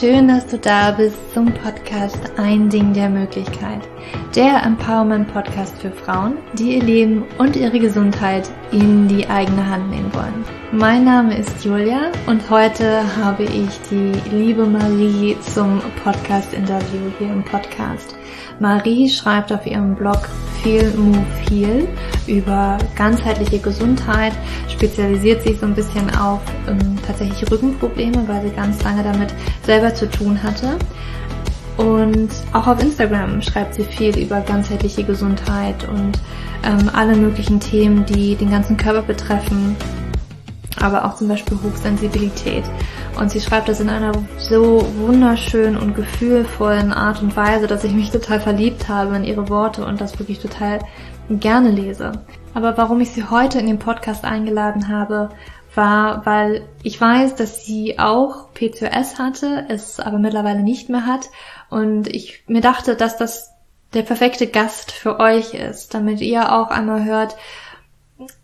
schön, dass du da bist zum Podcast Ein Ding der Möglichkeit. Der Empowerment Podcast für Frauen, die ihr Leben und ihre Gesundheit in die eigene Hand nehmen wollen. Mein Name ist Julia und heute habe ich die liebe Marie zum Podcast-Interview hier im Podcast. Marie schreibt auf ihrem Blog Feel Move Heal über ganzheitliche Gesundheit, spezialisiert sich so ein bisschen auf ähm, tatsächlich Rückenprobleme, weil sie ganz lange damit selber zu tun hatte. Und auch auf Instagram schreibt sie viel über ganzheitliche Gesundheit und ähm, alle möglichen Themen, die den ganzen Körper betreffen, aber auch zum Beispiel Hochsensibilität. Und sie schreibt das in einer so wunderschönen und gefühlvollen Art und Weise, dass ich mich total verliebt habe in ihre Worte und das wirklich total gerne lese. Aber warum ich sie heute in den Podcast eingeladen habe, war, weil ich weiß, dass sie auch PCOS hatte, es aber mittlerweile nicht mehr hat. Und ich mir dachte, dass das der perfekte Gast für euch ist, damit ihr auch einmal hört,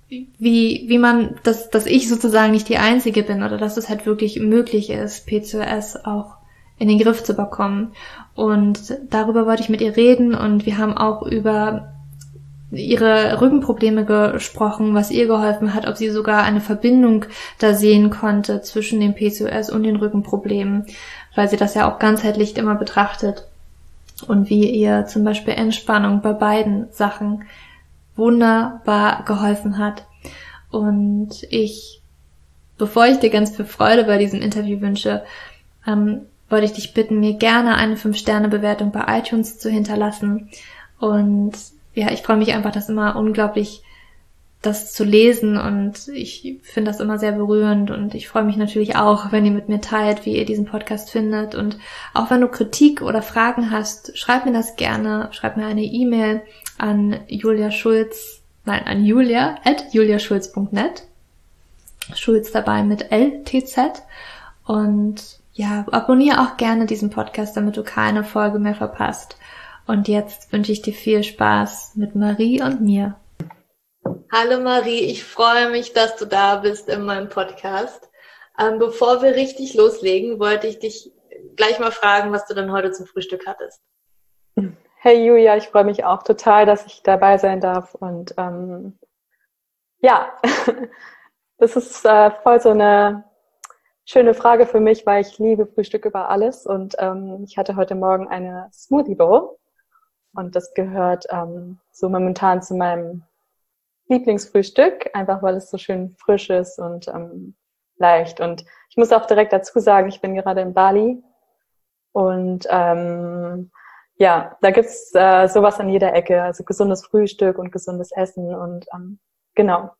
wie, wie man, dass, dass ich sozusagen nicht die Einzige bin oder dass es halt wirklich möglich ist, P2S auch in den Griff zu bekommen. Und darüber wollte ich mit ihr reden und wir haben auch über ihre Rückenprobleme gesprochen, was ihr geholfen hat, ob sie sogar eine Verbindung da sehen konnte zwischen dem PCOS und den Rückenproblemen, weil sie das ja auch ganzheitlich immer betrachtet und wie ihr zum Beispiel Entspannung bei beiden Sachen wunderbar geholfen hat. Und ich, bevor ich dir ganz viel Freude bei diesem Interview wünsche, ähm, wollte ich dich bitten, mir gerne eine 5-Sterne-Bewertung bei iTunes zu hinterlassen. Und ja, ich freue mich einfach, das immer unglaublich das zu lesen und ich finde das immer sehr berührend und ich freue mich natürlich auch, wenn ihr mit mir teilt, wie ihr diesen Podcast findet und auch wenn du Kritik oder Fragen hast, schreib mir das gerne, schreib mir eine E-Mail an Julia Schulz, nein, an Julia at juliaschulz.net. Schulz dabei mit LTZ. Und ja, abonniere auch gerne diesen Podcast, damit du keine Folge mehr verpasst. Und jetzt wünsche ich dir viel Spaß mit Marie und mir. Hallo Marie, ich freue mich, dass du da bist in meinem Podcast. Ähm, bevor wir richtig loslegen, wollte ich dich gleich mal fragen, was du denn heute zum Frühstück hattest. Hey Julia, ich freue mich auch total, dass ich dabei sein darf. Und ähm, ja, das ist äh, voll so eine schöne Frage für mich, weil ich liebe Frühstück über alles. Und ähm, ich hatte heute Morgen eine Smoothie Bowl. Und das gehört ähm, so momentan zu meinem Lieblingsfrühstück, einfach weil es so schön frisch ist und ähm, leicht. Und ich muss auch direkt dazu sagen, ich bin gerade in Bali und ähm, ja, da gibt's äh, sowas an jeder Ecke, also gesundes Frühstück und gesundes Essen und ähm, genau,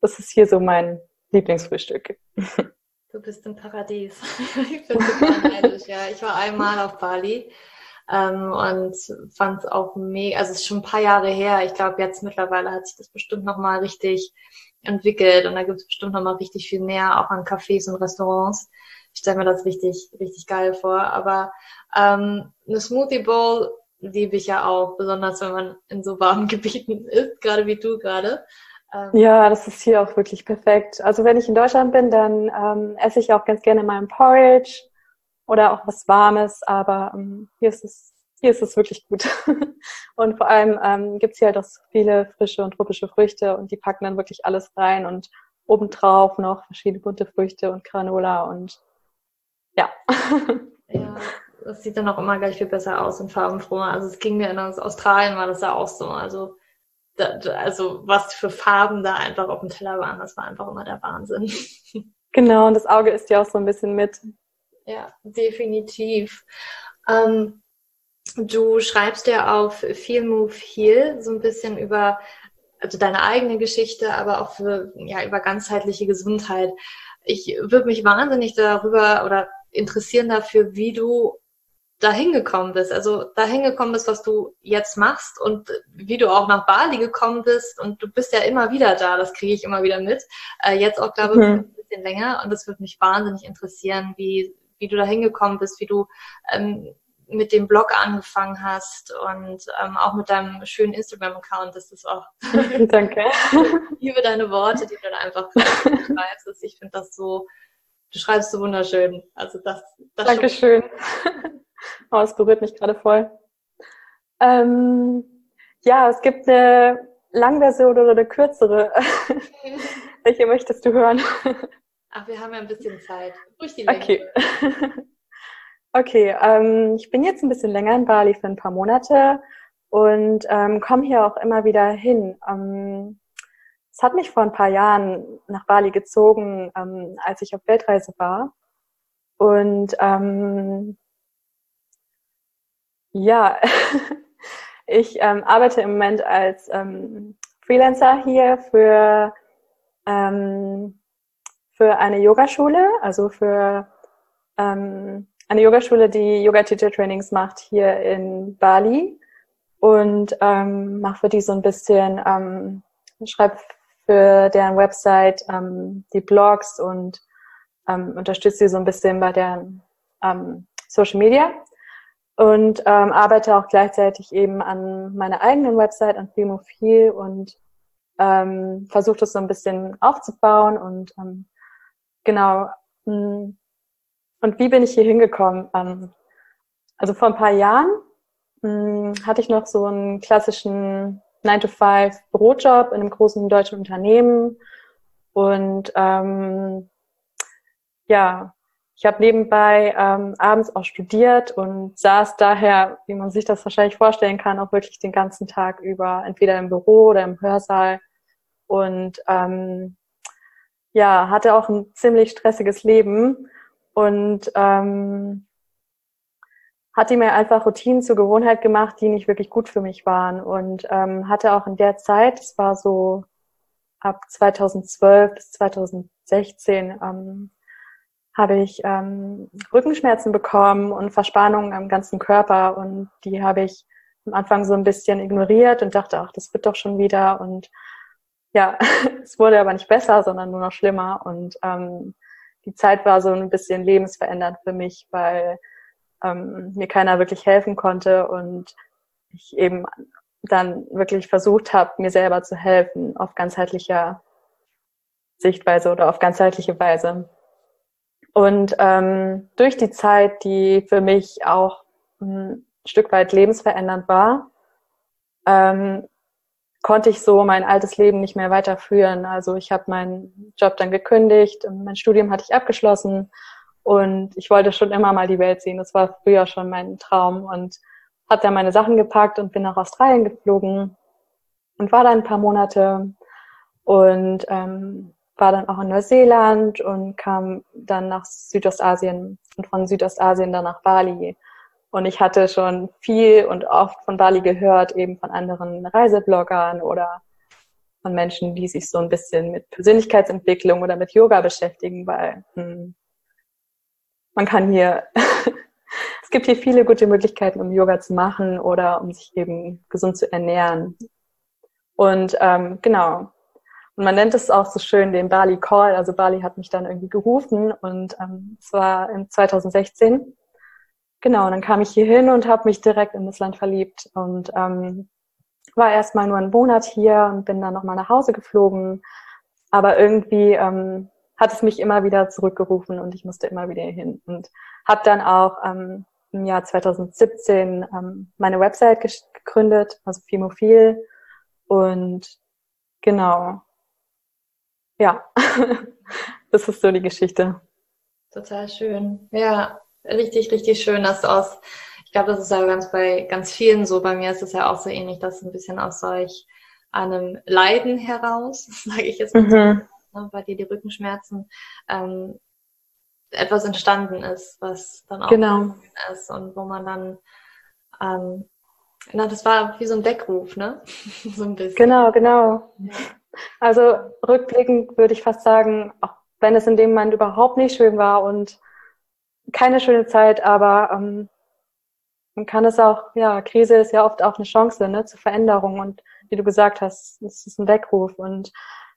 das ist hier so mein Lieblingsfrühstück. Du bist im Paradies. ich bin super neidisch, ja. Ich war einmal auf Bali ähm, und fand es auch mega, also es ist schon ein paar Jahre her. Ich glaube, jetzt mittlerweile hat sich das bestimmt nochmal richtig entwickelt und da gibt es bestimmt nochmal richtig viel mehr, auch an Cafés und Restaurants. Ich stelle mir das richtig, richtig geil vor. Aber ähm, eine Smoothie Bowl liebe ich ja auch, besonders wenn man in so warmen Gebieten ist, gerade wie du gerade. Ähm, ja, das ist hier auch wirklich perfekt. Also wenn ich in Deutschland bin, dann ähm, esse ich auch ganz gerne ein Porridge oder auch was Warmes, aber ähm, hier ist es hier ist es wirklich gut. und vor allem ähm, gibt es hier halt auch viele frische und tropische Früchte und die packen dann wirklich alles rein und obendrauf noch verschiedene bunte Früchte und Granola und ja. ja, das sieht dann auch immer gleich viel besser aus und farbenfroher. Also es ging mir in Australien war das ja auch so. Also da, also was für Farben da einfach auf dem Teller waren, das war einfach immer der Wahnsinn. Genau, und das Auge ist ja auch so ein bisschen mit. Ja, definitiv. Ähm, du schreibst ja auf Feel Move Heal so ein bisschen über also deine eigene Geschichte, aber auch für, ja, über ganzheitliche Gesundheit. Ich würde mich wahnsinnig darüber oder interessieren dafür, wie du dahin gekommen bist. Also dahin gekommen bist, was du jetzt machst und wie du auch nach Bali gekommen bist. Und du bist ja immer wieder da, das kriege ich immer wieder mit. Äh, jetzt auch, glaube ich, mhm. ein bisschen länger. Und das würde mich wahnsinnig interessieren, wie, wie du dahin gekommen bist, wie du ähm, mit dem Blog angefangen hast und ähm, auch mit deinem schönen Instagram-Account. Das ist auch. Danke. ich liebe deine Worte, die du dann einfach schreibst. Ich finde das so du schreibst so wunderschön. Also das, das Dankeschön. oh, es berührt mich gerade voll. Ähm, ja, es gibt eine Langversion oder eine kürzere. Welche möchtest du hören? Ach, wir haben ja ein bisschen Zeit. Ruhig die. Okay. okay, ähm, ich bin jetzt ein bisschen länger in Bali für ein paar Monate und ähm, komme hier auch immer wieder hin. Ähm, es hat mich vor ein paar Jahren nach Bali gezogen, ähm, als ich auf Weltreise war. Und ähm, ja, ich ähm, arbeite im Moment als ähm, Freelancer hier für, ähm, für eine Yogaschule, also für ähm, eine Yogaschule, die Yoga-Teacher-Trainings macht hier in Bali. Und ähm, mache für die so ein bisschen, ähm, schreibe für deren Website ähm, die Blogs und ähm, unterstütze sie so ein bisschen bei deren ähm, Social Media. Und ähm, arbeite auch gleichzeitig eben an meiner eigenen Website, an Filmophil und ähm, versuche das so ein bisschen aufzubauen und ähm, genau. Mh, mm, und wie bin ich hier hingekommen? Ähm, also vor ein paar Jahren mh, mm, hatte ich noch so einen klassischen 9-to-5 Bürojob in einem großen deutschen Unternehmen und ähm, ja, ich habe nebenbei ähm, abends auch studiert und saß daher, wie man sich das wahrscheinlich vorstellen kann, auch wirklich den ganzen Tag über, entweder im Büro oder im Hörsaal. Und ähm, ja, hatte auch ein ziemlich stressiges Leben und ähm, hatte mir einfach Routinen zur Gewohnheit gemacht, die nicht wirklich gut für mich waren. Und ähm, hatte auch in der Zeit, es war so ab 2012 bis 2016, ähm, habe ich ähm, Rückenschmerzen bekommen und Verspannungen am ganzen Körper und die habe ich am Anfang so ein bisschen ignoriert und dachte, ach, das wird doch schon wieder und ja, es wurde aber nicht besser, sondern nur noch schlimmer und ähm, die Zeit war so ein bisschen lebensverändernd für mich, weil ähm, mir keiner wirklich helfen konnte und ich eben dann wirklich versucht habe, mir selber zu helfen auf ganzheitlicher Sichtweise oder auf ganzheitliche Weise. Und ähm, durch die Zeit, die für mich auch ein Stück weit lebensverändernd war, ähm, konnte ich so mein altes Leben nicht mehr weiterführen. Also ich habe meinen Job dann gekündigt, mein Studium hatte ich abgeschlossen und ich wollte schon immer mal die Welt sehen. Das war früher schon mein Traum und habe dann meine Sachen gepackt und bin nach Australien geflogen und war da ein paar Monate und ähm, war dann auch in Neuseeland und kam dann nach Südostasien und von Südostasien dann nach Bali. Und ich hatte schon viel und oft von Bali gehört, eben von anderen Reisebloggern oder von Menschen, die sich so ein bisschen mit Persönlichkeitsentwicklung oder mit Yoga beschäftigen, weil hm, man kann hier, es gibt hier viele gute Möglichkeiten, um Yoga zu machen oder um sich eben gesund zu ernähren. Und ähm, genau, und man nennt es auch so schön den Bali Call. Also Bali hat mich dann irgendwie gerufen und ähm, es war in 2016. Genau, dann kam ich hier hin und habe mich direkt in das Land verliebt und ähm, war erstmal nur einen Monat hier und bin dann nochmal nach Hause geflogen. Aber irgendwie ähm, hat es mich immer wieder zurückgerufen und ich musste immer wieder hin. Und habe dann auch ähm, im Jahr 2017 ähm, meine Website gegründet, also Fimophil. Und genau, ja, das ist so die Geschichte. Total schön. Ja, richtig, richtig schön, dass du aus, ich glaube, das ist ja ganz bei ganz vielen so, bei mir ist es ja auch so ähnlich, dass ein bisschen aus solch einem Leiden heraus, sage ich jetzt mal, mhm. so, ne, bei dir die Rückenschmerzen, ähm, etwas entstanden ist, was dann auch genau. ist und wo man dann ähm, na, das war wie so ein Weckruf, ne? so ein bisschen. Genau, genau. Ja. Also rückblickend würde ich fast sagen, auch wenn es in dem Moment überhaupt nicht schön war und keine schöne Zeit, aber ähm, man kann es auch, ja, Krise ist ja oft auch eine Chance ne, zur Veränderung und wie du gesagt hast, es ist ein Weckruf und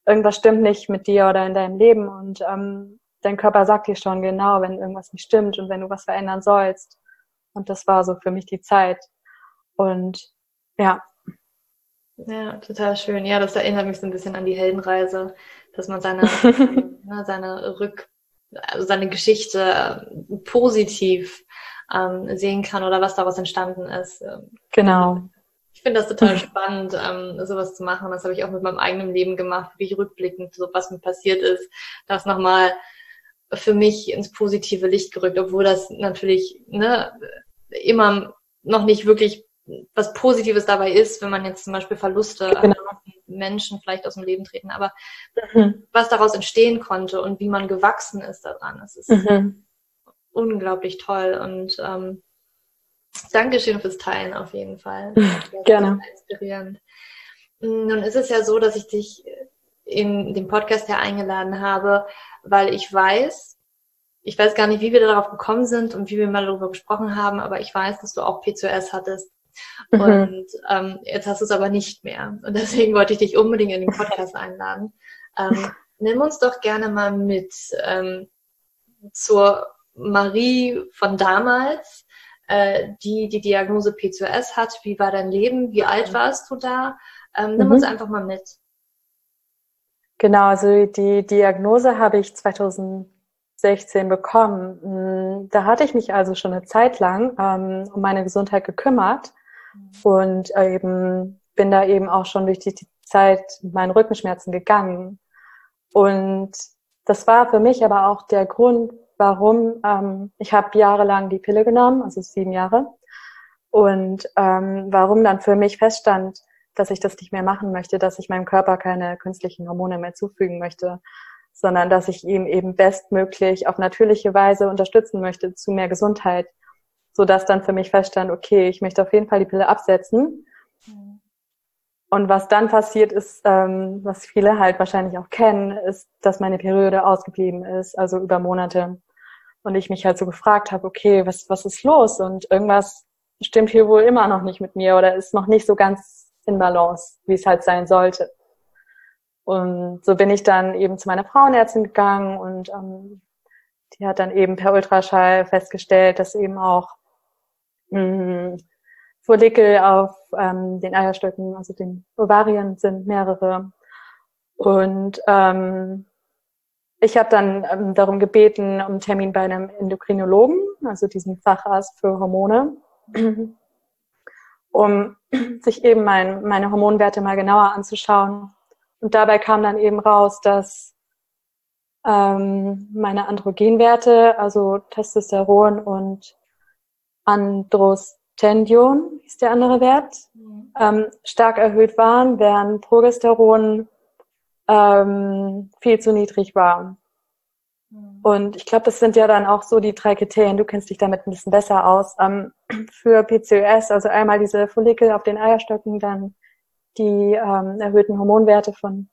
irgendwas stimmt nicht mit dir oder in deinem Leben und ähm, dein Körper sagt dir schon genau, wenn irgendwas nicht stimmt und wenn du was verändern sollst. Und das war so für mich die Zeit. Und ja, ja, total schön. Ja, das erinnert mich so ein bisschen an die Heldenreise, dass man seine, ne, seine Rück, seine Geschichte positiv ähm, sehen kann oder was daraus entstanden ist. Genau. Ich finde das total spannend, ähm, sowas zu machen. Das habe ich auch mit meinem eigenen Leben gemacht, wie ich rückblickend, so was mir passiert ist, das nochmal für mich ins positive Licht gerückt, obwohl das natürlich ne, immer noch nicht wirklich was Positives dabei ist, wenn man jetzt zum Beispiel Verluste genau. Menschen vielleicht aus dem Leben treten, aber mhm. was daraus entstehen konnte und wie man gewachsen ist daran, das ist mhm. unglaublich toll und ähm, Dankeschön fürs Teilen auf jeden Fall. Gerne. Inspirierend. Nun ist es ja so, dass ich dich in den Podcast ja eingeladen habe, weil ich weiß, ich weiß gar nicht, wie wir darauf gekommen sind und wie wir mal darüber gesprochen haben, aber ich weiß, dass du auch P2S hattest. Mhm. Und ähm, jetzt hast du es aber nicht mehr. Und deswegen wollte ich dich unbedingt in den Podcast einladen. Ähm, nimm uns doch gerne mal mit ähm, zur Marie von damals, äh, die die Diagnose P2S hat. Wie war dein Leben? Wie alt warst du da? Ähm, nimm mhm. uns einfach mal mit. Genau, also die Diagnose habe ich 2016 bekommen. Mm, da hatte ich mich also schon eine Zeit lang ähm, um meine Gesundheit gekümmert mhm. Und eben bin da eben auch schon durch die, Zeit mit meinen Rückenschmerzen gegangen. Und das war für mich aber auch der Grund, warum. Ähm, ich habe jahrelang die Pille genommen, also sieben Jahre. Und ähm, warum dann für mich feststand, dass ich das nicht mehr machen möchte, dass ich meinem Körper keine künstlichen Hormone mehr zufügen möchte, sondern dass ich ihm eben bestmöglich auf natürliche Weise unterstützen möchte zu mehr Gesundheit, so dass dann für mich feststand, okay, ich möchte auf jeden Fall die Pille absetzen. Mhm. Und was dann passiert ist, ähm, was viele halt wahrscheinlich auch kennen, ist, dass meine Periode ausgeblieben ist, also über Monate. Und ich mich halt so gefragt habe, okay, was, was ist los? Und irgendwas stimmt hier wohl immer noch nicht mit mir oder ist noch nicht so ganz in Balance, wie es halt sein sollte. Und so bin ich dann eben zu meiner Frauenärztin gegangen und ähm, die hat dann eben per Ultraschall festgestellt, dass eben auch mh, Follikel auf ähm, den Eierstöcken, also den Ovarien sind mehrere. Und ähm, ich habe dann ähm, darum gebeten, um einen Termin bei einem Endokrinologen, also diesem Facharzt für Hormone, um sich eben mein, meine Hormonwerte mal genauer anzuschauen. Und dabei kam dann eben raus, dass ähm, meine Androgenwerte, also Testosteron und Androstendion, ist der andere Wert, mhm. ähm, stark erhöht waren, während Progesteron ähm, viel zu niedrig war. Mhm. Und ich glaube, das sind ja dann auch so die drei Kriterien. Du kennst dich damit ein bisschen besser aus. Ähm, für PCOS, also einmal diese Follikel auf den Eierstöcken, dann die ähm, erhöhten Hormonwerte von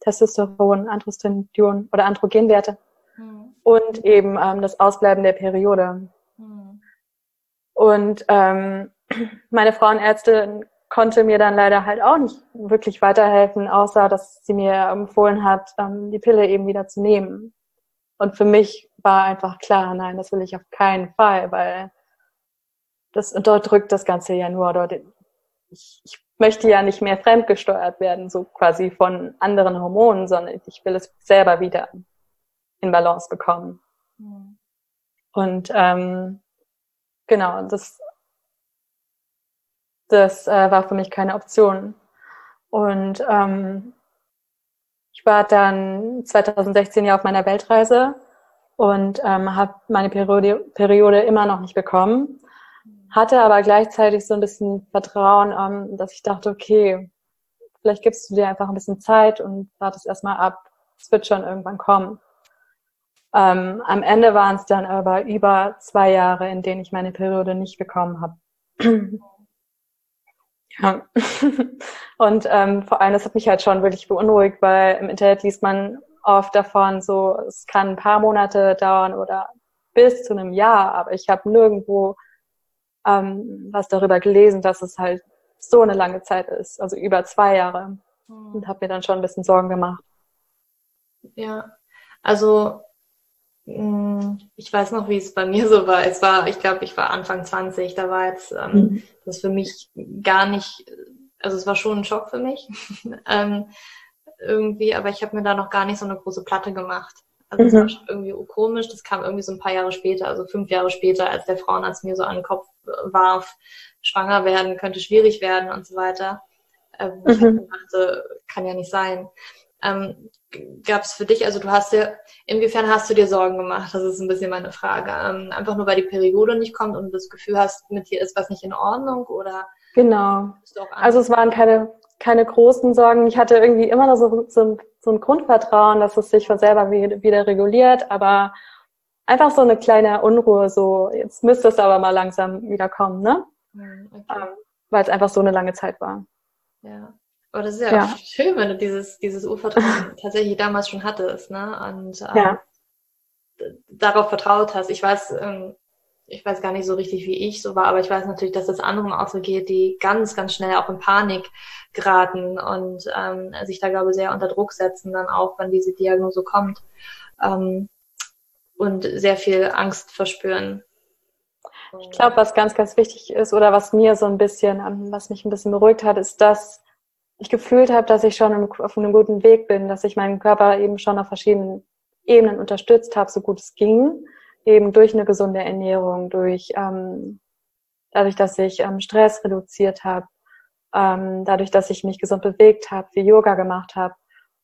Testosteron, Androstendion oder Androgenwerte mhm. und eben ähm, das Ausbleiben der Periode. Mhm. Und ähm, meine Frauenärztin konnte mir dann leider halt auch nicht wirklich weiterhelfen, außer dass sie mir empfohlen hat, ähm, die Pille eben wieder zu nehmen. Und für mich war einfach klar, nein, das will ich auf keinen Fall, weil das unterdrückt das Ganze ja nur. Dort, ich, ich möchte ja nicht mehr fremdgesteuert werden, so quasi von anderen Hormonen, sondern ich will es selber wieder in Balance bekommen. Mhm. Und ähm, genau, das das äh, war für mich keine Option. Und ähm, ich war dann 2016 ja auf meiner Weltreise und ähm, habe meine Periode, Periode immer noch nicht bekommen. Hatte aber gleichzeitig so ein bisschen Vertrauen, ähm, dass ich dachte, okay, vielleicht gibst du dir einfach ein bisschen Zeit und wartest erstmal ab. Es wird schon irgendwann kommen. Ähm, am Ende waren es dann aber über zwei Jahre, in denen ich meine Periode nicht bekommen habe. Ja. Und ähm, vor allem, das hat mich halt schon wirklich beunruhigt, weil im Internet liest man oft davon, so es kann ein paar Monate dauern oder bis zu einem Jahr, aber ich habe nirgendwo ähm, was darüber gelesen, dass es halt so eine lange Zeit ist, also über zwei Jahre. Mhm. Und habe mir dann schon ein bisschen Sorgen gemacht. Ja, also hm, ich weiß noch, wie es bei mir so war. Es war, ich glaube, ich war Anfang 20, da war jetzt ähm, mhm. das für mich gar nicht, also es war schon ein Schock für mich ähm, irgendwie, aber ich habe mir da noch gar nicht so eine große Platte gemacht. Also mhm. das war schon irgendwie komisch. Das kam irgendwie so ein paar Jahre später, also fünf Jahre später, als der Frauenarzt mir so an den Kopf warf, schwanger werden könnte schwierig werden und so weiter. Äh, wo mhm. ich dachte, kann ja nicht sein. Ähm, Gab es für dich, also du hast dir, inwiefern hast du dir Sorgen gemacht? Das ist ein bisschen meine Frage. Ähm, einfach nur, weil die Periode nicht kommt und du das Gefühl hast, mit dir ist was nicht in Ordnung oder? Genau. Also es waren keine, keine großen Sorgen. Ich hatte irgendwie immer so, so, so ein Grundvertrauen, dass es sich von selber wieder reguliert, aber einfach so eine kleine Unruhe, so jetzt müsste es aber mal langsam wieder kommen, ne? Hm, okay. Ähm, weil es einfach so eine lange Zeit war. Ja. Aber das ist ja, ja. schön, wenn du dieses, dieses Urvertrauen tatsächlich damals schon hattest, ne? Und ähm, ja. darauf vertraut hast. Ich weiß, ähm, ich weiß gar nicht so richtig, wie ich so war, aber ich weiß natürlich, dass es anderen auch so geht, die ganz, ganz schnell auch in Panik geraten und ähm, sich da, glaube ich, sehr unter Druck setzen, dann auch, wenn diese Diagnose kommt ähm, und sehr viel Angst verspüren. Ich glaube, was ganz, ganz wichtig ist oder was mir so ein bisschen, ähm, was mich ein bisschen beruhigt hat, ist, dass ich gefühlt habe, dass ich schon auf einem guten Weg bin, dass ich meinen Körper eben schon auf verschiedenen Ebenen unterstützt habe, so gut es ging, eben durch eine gesunde Ernährung, durch ähm, dadurch, dass ich ähm, Stress reduziert habe, ähm, dadurch, dass ich mich gesund bewegt habe, viel Yoga gemacht habe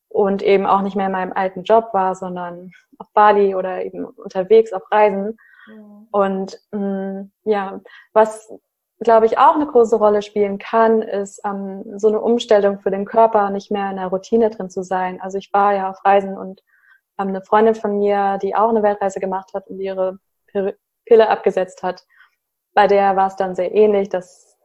und eben auch nicht mehr in meinem alten Job war, sondern auf Bali oder eben unterwegs auf Reisen. Mhm. Und mh, mm, ja, was glaube ich, auch eine große Rolle spielen kann, ist ähm, so eine Umstellung für den Körper, nicht mehr in der Routine drin zu sein. Also ich war ja auf Reisen und ähm, eine Freundin von mir, die auch eine Weltreise gemacht hat und ihre Pille abgesetzt hat, bei der war es dann sehr ähnlich, dass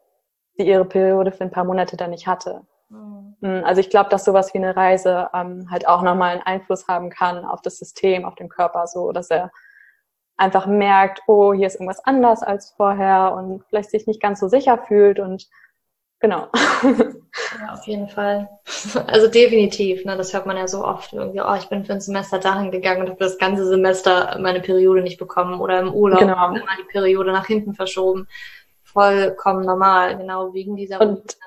sie ihre Periode für ein paar Monate dann nicht hatte. Mhm. Mm, also ich glaube, dass sowas wie eine Reise ähm, halt auch nochmal einen Einfluss haben kann auf das System, auf den Körper, so dass er einfach merkt, oh, hier ist irgendwas anders als vorher und vielleicht sich nicht ganz so sicher fühlt und genau. Ja, auf jeden Fall. Also definitiv, ne, das hört man ja so oft irgendwie, oh, ich bin für ein Semester dahin gegangen und habe das ganze Semester meine Periode nicht bekommen oder im Urlaub genau. immer die Periode nach hinten verschoben. Vollkommen normal, genau wegen dieser und,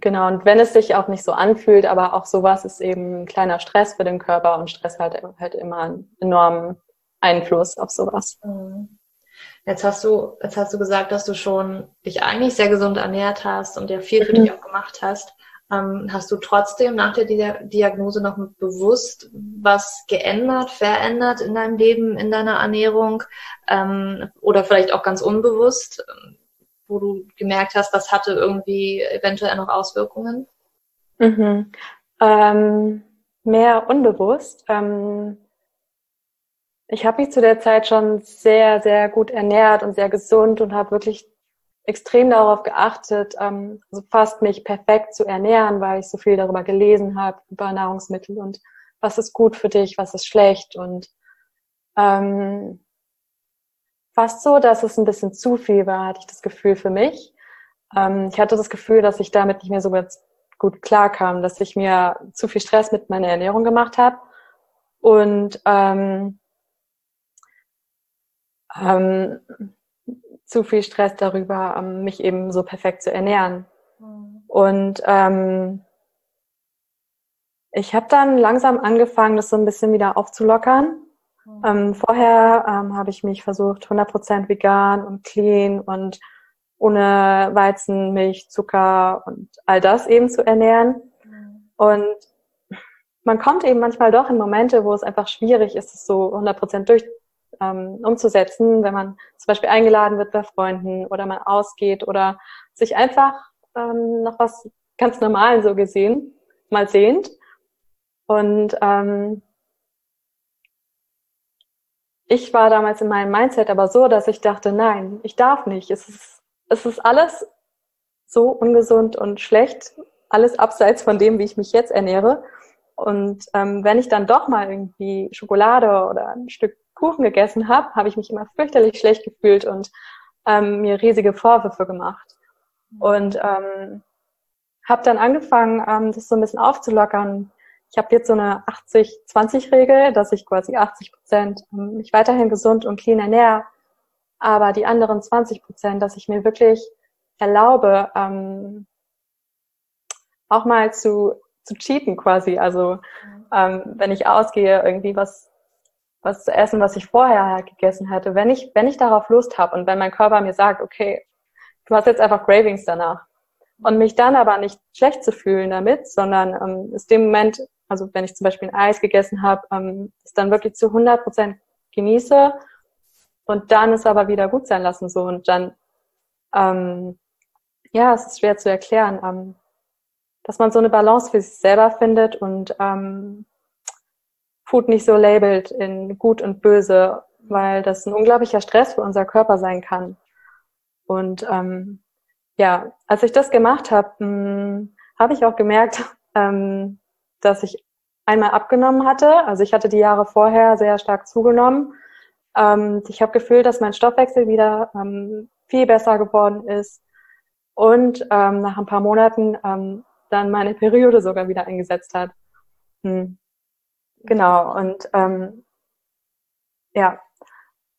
Genau, und wenn es sich auch nicht so anfühlt, aber auch sowas ist eben ein kleiner Stress für den Körper und Stress hat halt immer einen enormen Einfluss auf sowas. Mhm. Jetzt hast du, jetzt hast du gesagt, dass du schon dich eigentlich sehr gesund ernährt hast und ja viel für mhm. dich auch gemacht hast. Ähm, hast du trotzdem nach der Diagnose noch bewusst was geändert, verändert in deinem Leben, in deiner Ernährung ähm, oder vielleicht auch ganz unbewusst, wo du gemerkt hast, das hatte irgendwie eventuell noch Auswirkungen? Mhm. Ähm, mehr unbewusst. Ähm, ich habe mich zu der Zeit schon sehr, sehr gut ernährt und sehr gesund und habe wirklich extrem darauf geachtet, ähm, also fast mich perfekt zu ernähren, weil ich so viel darüber gelesen habe, über Nahrungsmittel und was ist gut für dich, was ist schlecht und ähm, fast so, dass es ein bisschen zu viel war, hatte ich das Gefühl für mich. Ähm, ich hatte das Gefühl, dass ich damit nicht mehr so ganz gut klarkam, dass ich mir zu viel Stress mit meiner Ernährung gemacht habe und ähm, ähm, zu viel Stress darüber, ähm, mich eben so perfekt zu ernähren. Mhm. Und ähm, ich habe dann langsam angefangen, das so ein bisschen wieder aufzulockern. Mhm. Ähm, vorher ähm, habe ich mich versucht, 100% vegan und clean und ohne Weizen, Milch, Zucker und all das eben zu ernähren. Mhm. Und man kommt eben manchmal doch in Momente, wo es einfach schwierig ist, es so 100% durch, ähm, umzusetzen, wenn man zum Beispiel eingeladen wird bei Freunden oder man ausgeht oder sich einfach ähm, nach was ganz Normalen so gesehen mal sehnt. Und ähm, ich war damals in meinem Mindset aber so, dass ich dachte, nein, ich darf nicht. Es ist, es ist alles so ungesund und schlecht, alles abseits von dem, wie ich mich jetzt ernähre. Und ähm, wenn ich dann doch mal irgendwie Schokolade oder ein Stück Kuchen gegessen habe, habe ich mich immer fürchterlich schlecht gefühlt und ähm, mir riesige Vorwürfe gemacht. Und ähm, habe dann angefangen, ähm, das so ein bisschen aufzulockern. Ich habe jetzt so eine 80-20-Regel, dass ich quasi 80 Prozent ähm, mich weiterhin gesund und clean ernähre, aber die anderen 20 Prozent, dass ich mir wirklich erlaube, ähm, auch mal zu, zu cheaten quasi. Also ähm, wenn ich ausgehe, irgendwie was was zu essen, was ich vorher halt gegessen hätte, wenn ich, wenn ich darauf Lust habe und wenn mein Körper mir sagt, okay, du hast jetzt einfach Cravings danach. Und mich dann aber nicht schlecht zu fühlen damit, sondern ähm, ist dem Moment, also wenn ich zum Beispiel ein Eis gegessen habe, ähm, ist dann wirklich zu 100 Prozent genieße und dann es aber wieder gut sein lassen so und dann ähm, ja, es ist schwer zu erklären, ähm, dass man so eine Balance für sich selber findet und ähm, Food nicht so labelt in gut und böse, weil das ein unglaublicher Stress für unser Körper sein kann. Und ähm, ja, als ich das gemacht habe, hm, habe ich auch gemerkt, ähm, dass ich einmal abgenommen hatte. Also ich hatte die Jahre vorher sehr stark zugenommen. Ähm, ich habe gefühlt, dass mein Stoffwechsel wieder ähm, viel besser geworden ist und ähm, nach ein paar Monaten ähm, dann meine Periode sogar wieder eingesetzt hat. Hm. Genau, und ähm, ja,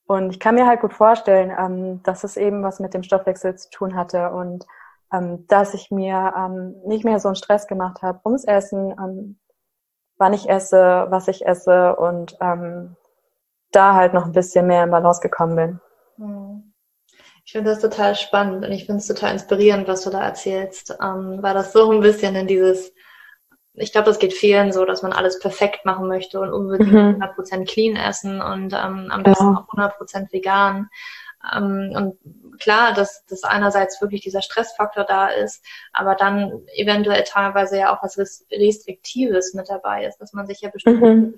und ich kann mir halt gut vorstellen, ähm, dass es eben was mit dem Stoffwechsel zu tun hatte und ähm, dass ich mir ähm, nicht mehr so einen Stress gemacht habe ums Essen, ähm, wann ich esse, was ich esse und ähm, da halt noch ein bisschen mehr in Balance gekommen bin. Hm. Ich finde das total spannend und ich finde es total inspirierend, was du da erzählst, ähm, weil das so ein bisschen in dieses ich glaube, das geht vielen so, dass man alles perfekt machen möchte und unbedingt mhm. 100% clean essen und ähm, am besten ja. auch 100% vegan. Ähm, und klar, dass, dass einerseits wirklich dieser Stressfaktor da ist, aber dann eventuell teilweise ja auch was Restriktives mit dabei ist, dass man sich ja bestimmt, mhm.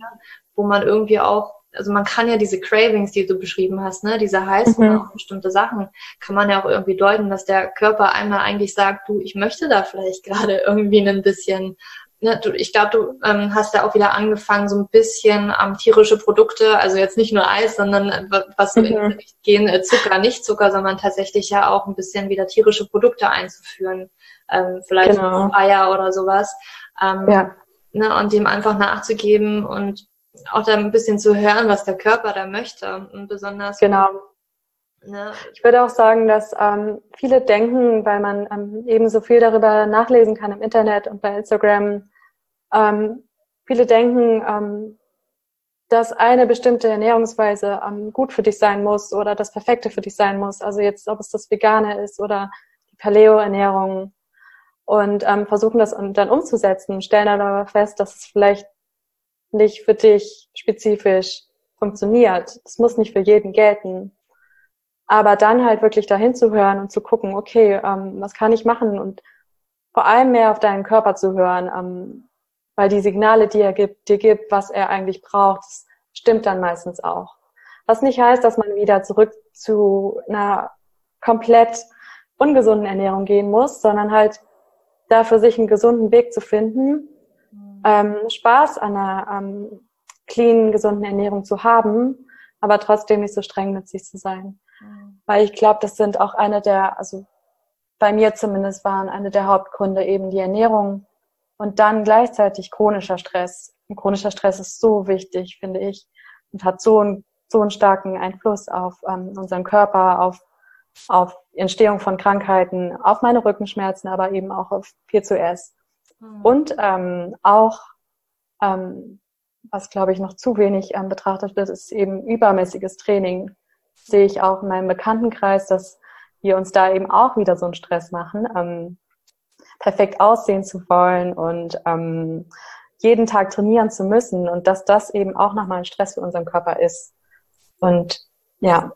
wo man irgendwie auch also man kann ja diese Cravings, die du beschrieben hast, ne, diese Heißhunger mhm. auf bestimmte Sachen, kann man ja auch irgendwie deuten, dass der Körper einmal eigentlich sagt, du, ich möchte da vielleicht gerade irgendwie ein bisschen ne, du, ich glaube, du ähm, hast ja auch wieder angefangen, so ein bisschen ähm, tierische Produkte, also jetzt nicht nur Eis, sondern äh, was so mhm. in die gehen, äh, Zucker, nicht Zucker, sondern tatsächlich ja auch ein bisschen wieder tierische Produkte einzuführen. Ähm, vielleicht genau. Eier oder sowas. Ähm, ja. ne, und dem einfach nachzugeben und auch da ein bisschen zu hören, was der Körper da möchte. Und besonders genau. Ne? Ich würde auch sagen, dass ähm, viele denken, weil man ähm, eben so viel darüber nachlesen kann im Internet und bei Instagram, ähm, viele denken, ähm, dass eine bestimmte Ernährungsweise ähm, gut für dich sein muss oder das Perfekte für dich sein muss. Also jetzt, ob es das Vegane ist oder die Paleo-Ernährung und ähm, versuchen das dann umzusetzen, stellen dann aber fest, dass es vielleicht nicht für dich spezifisch funktioniert. Das muss nicht für jeden gelten. Aber dann halt wirklich dahin zu hören und zu gucken, okay, ähm, was kann ich machen und vor allem mehr auf deinen Körper zu hören, ähm, weil die Signale, die er gibt, dir gibt, was er eigentlich braucht, stimmt dann meistens auch. Was nicht heißt, dass man wieder zurück zu einer komplett ungesunden Ernährung gehen muss, sondern halt dafür sich einen gesunden Weg zu finden, mhm. ähm, Spaß an einer ähm, clean, gesunden Ernährung zu haben, aber trotzdem nicht so streng mit sich zu sein. Mhm. Weil ich glaube, das sind auch eine der, also bei mir zumindest waren eine der Hauptgründe eben die Ernährung und dann gleichzeitig chronischer Stress. Und chronischer Stress ist so wichtig, finde ich, und hat so einen, so einen starken Einfluss auf ähm, unseren Körper, auf, auf Entstehung von Krankheiten, auf meine Rückenschmerzen, aber eben auch auf PCOS. Mhm. Und ähm, auch, ähm, was glaube ich noch zu wenig ähm, betrachtet wird, ist eben übermäßiges Training. sehe ich auch in meinem Bekanntenkreis, dass wir uns da eben auch wieder so einen Stress machen. Ähm, perfekt aussehen zu wollen und ähm, jeden Tag trainieren zu müssen und dass das eben auch nochmal ein Stress für unseren Körper ist. Und ja.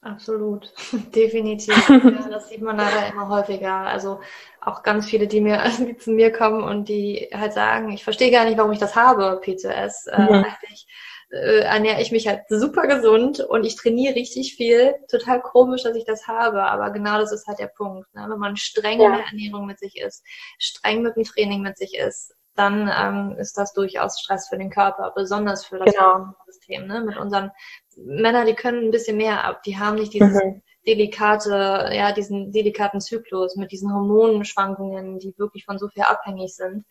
Absolut, definitiv. ja, das sieht man leider immer häufiger. Also auch ganz viele, die mir die zu mir kommen und die halt sagen, ich verstehe gar nicht, warum ich das habe, PCOS. Äh, mhm. Eigentlich äh, ernähre ich mich halt super gesund und ich trainiere richtig viel. Total komisch, dass ich das habe, aber genau das ist halt der Punkt. Ne? Wenn man streng ja. in der Ernährung mit sich ist, streng mit dem Training mit sich ist, dann ähm, ist das durchaus Stress für den Körper, besonders für das genau. System. Ne? Mit unseren Männern, die können ein bisschen mehr ab, die haben nicht dieses mhm delikate, ja, diesen delikaten Zyklus mit diesen Hormonschwankungen, die wirklich von so viel abhängig sind.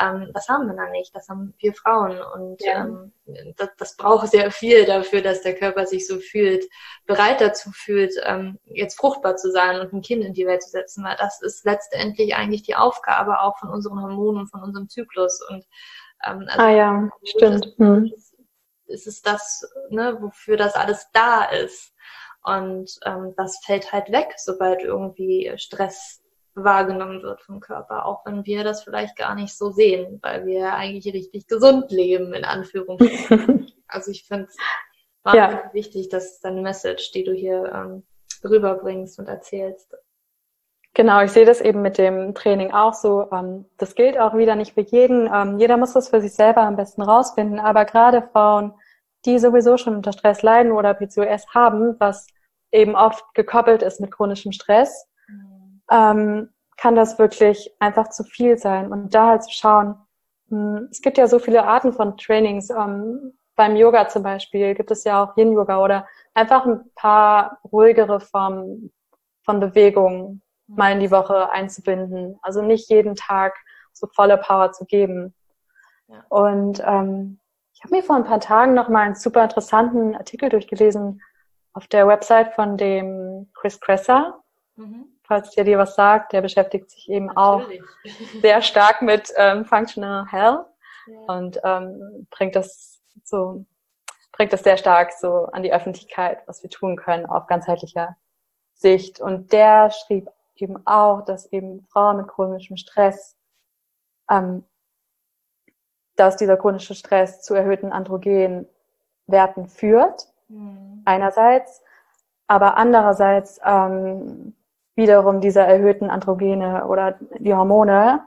Ähm, das haben wir dann nicht. Das haben wir Frauen. Und ja. ähm, das, das braucht sehr viel dafür, dass der Körper sich so fühlt, bereit dazu fühlt, ähm, jetzt fruchtbar zu sein und ein Kind in die Welt zu setzen. Weil das ist letztendlich eigentlich die Aufgabe auch von unseren Hormonen und von unserem Zyklus. Und ähm, also ah ja, stimmt. Hm ist es das, ne, wofür das alles da ist. Und ähm, das fällt halt weg, sobald irgendwie Stress wahrgenommen wird vom Körper, auch wenn wir das vielleicht gar nicht so sehen, weil wir eigentlich richtig gesund leben, in Anführungszeichen. also ich finde es wahnsinnig ja. wichtig, dass deine Message, die du hier ähm, rüberbringst und erzählst. Genau, ich sehe das eben mit dem Training auch so. Ähm, das gilt auch wieder nicht für jeden. Ähm, jeder muss das für sich selber am besten rausfinden. Aber gerade Frauen, die sowieso schon unter Stress leiden oder PCOS haben, was eben oft gekoppelt ist mit chronischem Stress, mhm. ähm, kann das wirklich einfach zu viel sein. Und da halt zu schauen, hm, es gibt ja so viele Arten von Trainings. beim Yoga zum Beispiel gibt es ja auch Yin-Yoga oder einfach ein paar ruhigere Formen von Bewegungen mal in die Woche einzubinden. Also nicht jeden Tag so volle Power zu geben. Ja. Und ähm, ich habe mir vor ein paar Tagen noch mal einen super interessanten Artikel durchgelesen auf der Website von dem Chris Kresser. Mhm. Falls der dir was sagt, der beschäftigt sich eben Natürlich. auch sehr stark mit ähm, Functional Health ja. und ähm, bringt das so bringt das sehr stark so an die Öffentlichkeit, was wir tun können auf ganzheitlicher Sicht. Und der schrieb eben auch, dass eben Frauen mit chronischem Stress, ähm, dass dieser chronische Stress zu erhöhten Androgenwerten führt, mhm. einerseits, aber andererseits ähm, wiederum diese erhöhten Androgene oder die Hormone,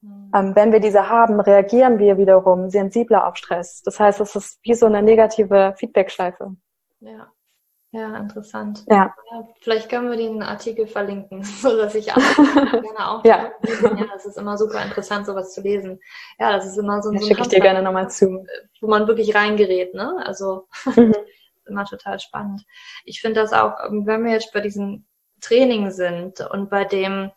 mhm. ähm, wenn wir diese haben, reagieren wir wiederum sensibler auf Stress. Das heißt, es ist wie so eine negative Feedbackschleife. Ja. Ja, interessant. Ja. ja. Vielleicht können wir den Artikel verlinken, so dass ich alle gerne auch. ja. ja, das ist immer super interessant, sowas zu lesen. Ja, das ist immer so ein. Das schicke ich dir gerne nochmal zu. Wo man wirklich reingerät, ne? Also mhm. immer total spannend. Ich finde das auch, wenn wir jetzt bei diesem Training sind und bei dem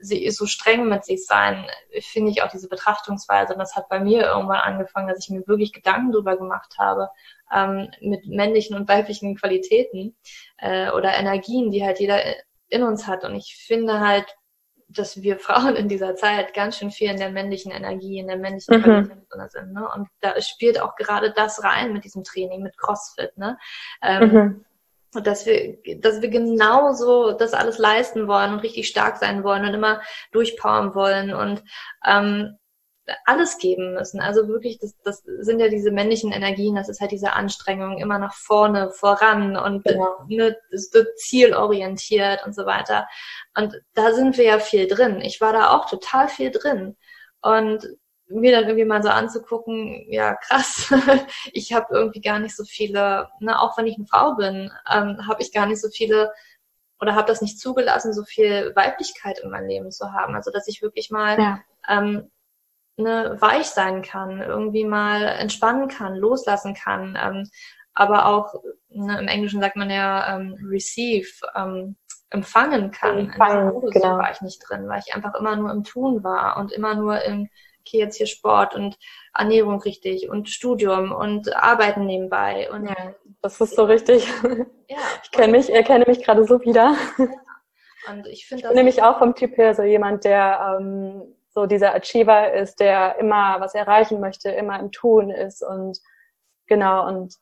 so streng mit sich sein, finde ich auch diese Betrachtungsweise. Und das hat bei mir irgendwann angefangen, dass ich mir wirklich Gedanken darüber gemacht habe, ähm, mit männlichen und weiblichen Qualitäten äh, oder Energien, die halt jeder in uns hat. Und ich finde halt, dass wir Frauen in dieser Zeit ganz schön viel in der männlichen Energie, in der männlichen mhm. Qualität sind. Ne? Und da spielt auch gerade das rein mit diesem Training, mit CrossFit. Ne? Ähm, mhm. Dass wir, dass wir genauso das alles leisten wollen und richtig stark sein wollen und immer durchpowern wollen und ähm, alles geben müssen. Also wirklich, das, das sind ja diese männlichen Energien, das ist halt diese Anstrengung, immer nach vorne, voran und genau. ne, zielorientiert und so weiter. Und da sind wir ja viel drin. Ich war da auch total viel drin. Und mir dann irgendwie mal so anzugucken, ja krass, ich habe irgendwie gar nicht so viele, ne, auch wenn ich eine Frau bin, ähm, habe ich gar nicht so viele oder habe das nicht zugelassen, so viel Weiblichkeit in meinem Leben zu haben. Also dass ich wirklich mal ja. ähm, ne, weich sein kann, irgendwie mal entspannen kann, loslassen kann. Ähm, aber auch, ne, im Englischen sagt man ja ähm, receive, ähm, empfangen kann. Empfangen, In genau. war ich nicht drin, weil ich einfach immer nur im Tun war und immer nur im, okay, jetzt hier Sport und Ernährung richtig und Studium und Arbeiten nebenbei. Und ja, das ist so richtig. Ja, ich kenne mich, erkenne mich gerade so wieder. Ja. Und ich finde das. Nämlich auch vom Typ her so jemand, der ähm, so dieser Achiever ist, der immer was erreichen möchte, immer im Tun ist und genau und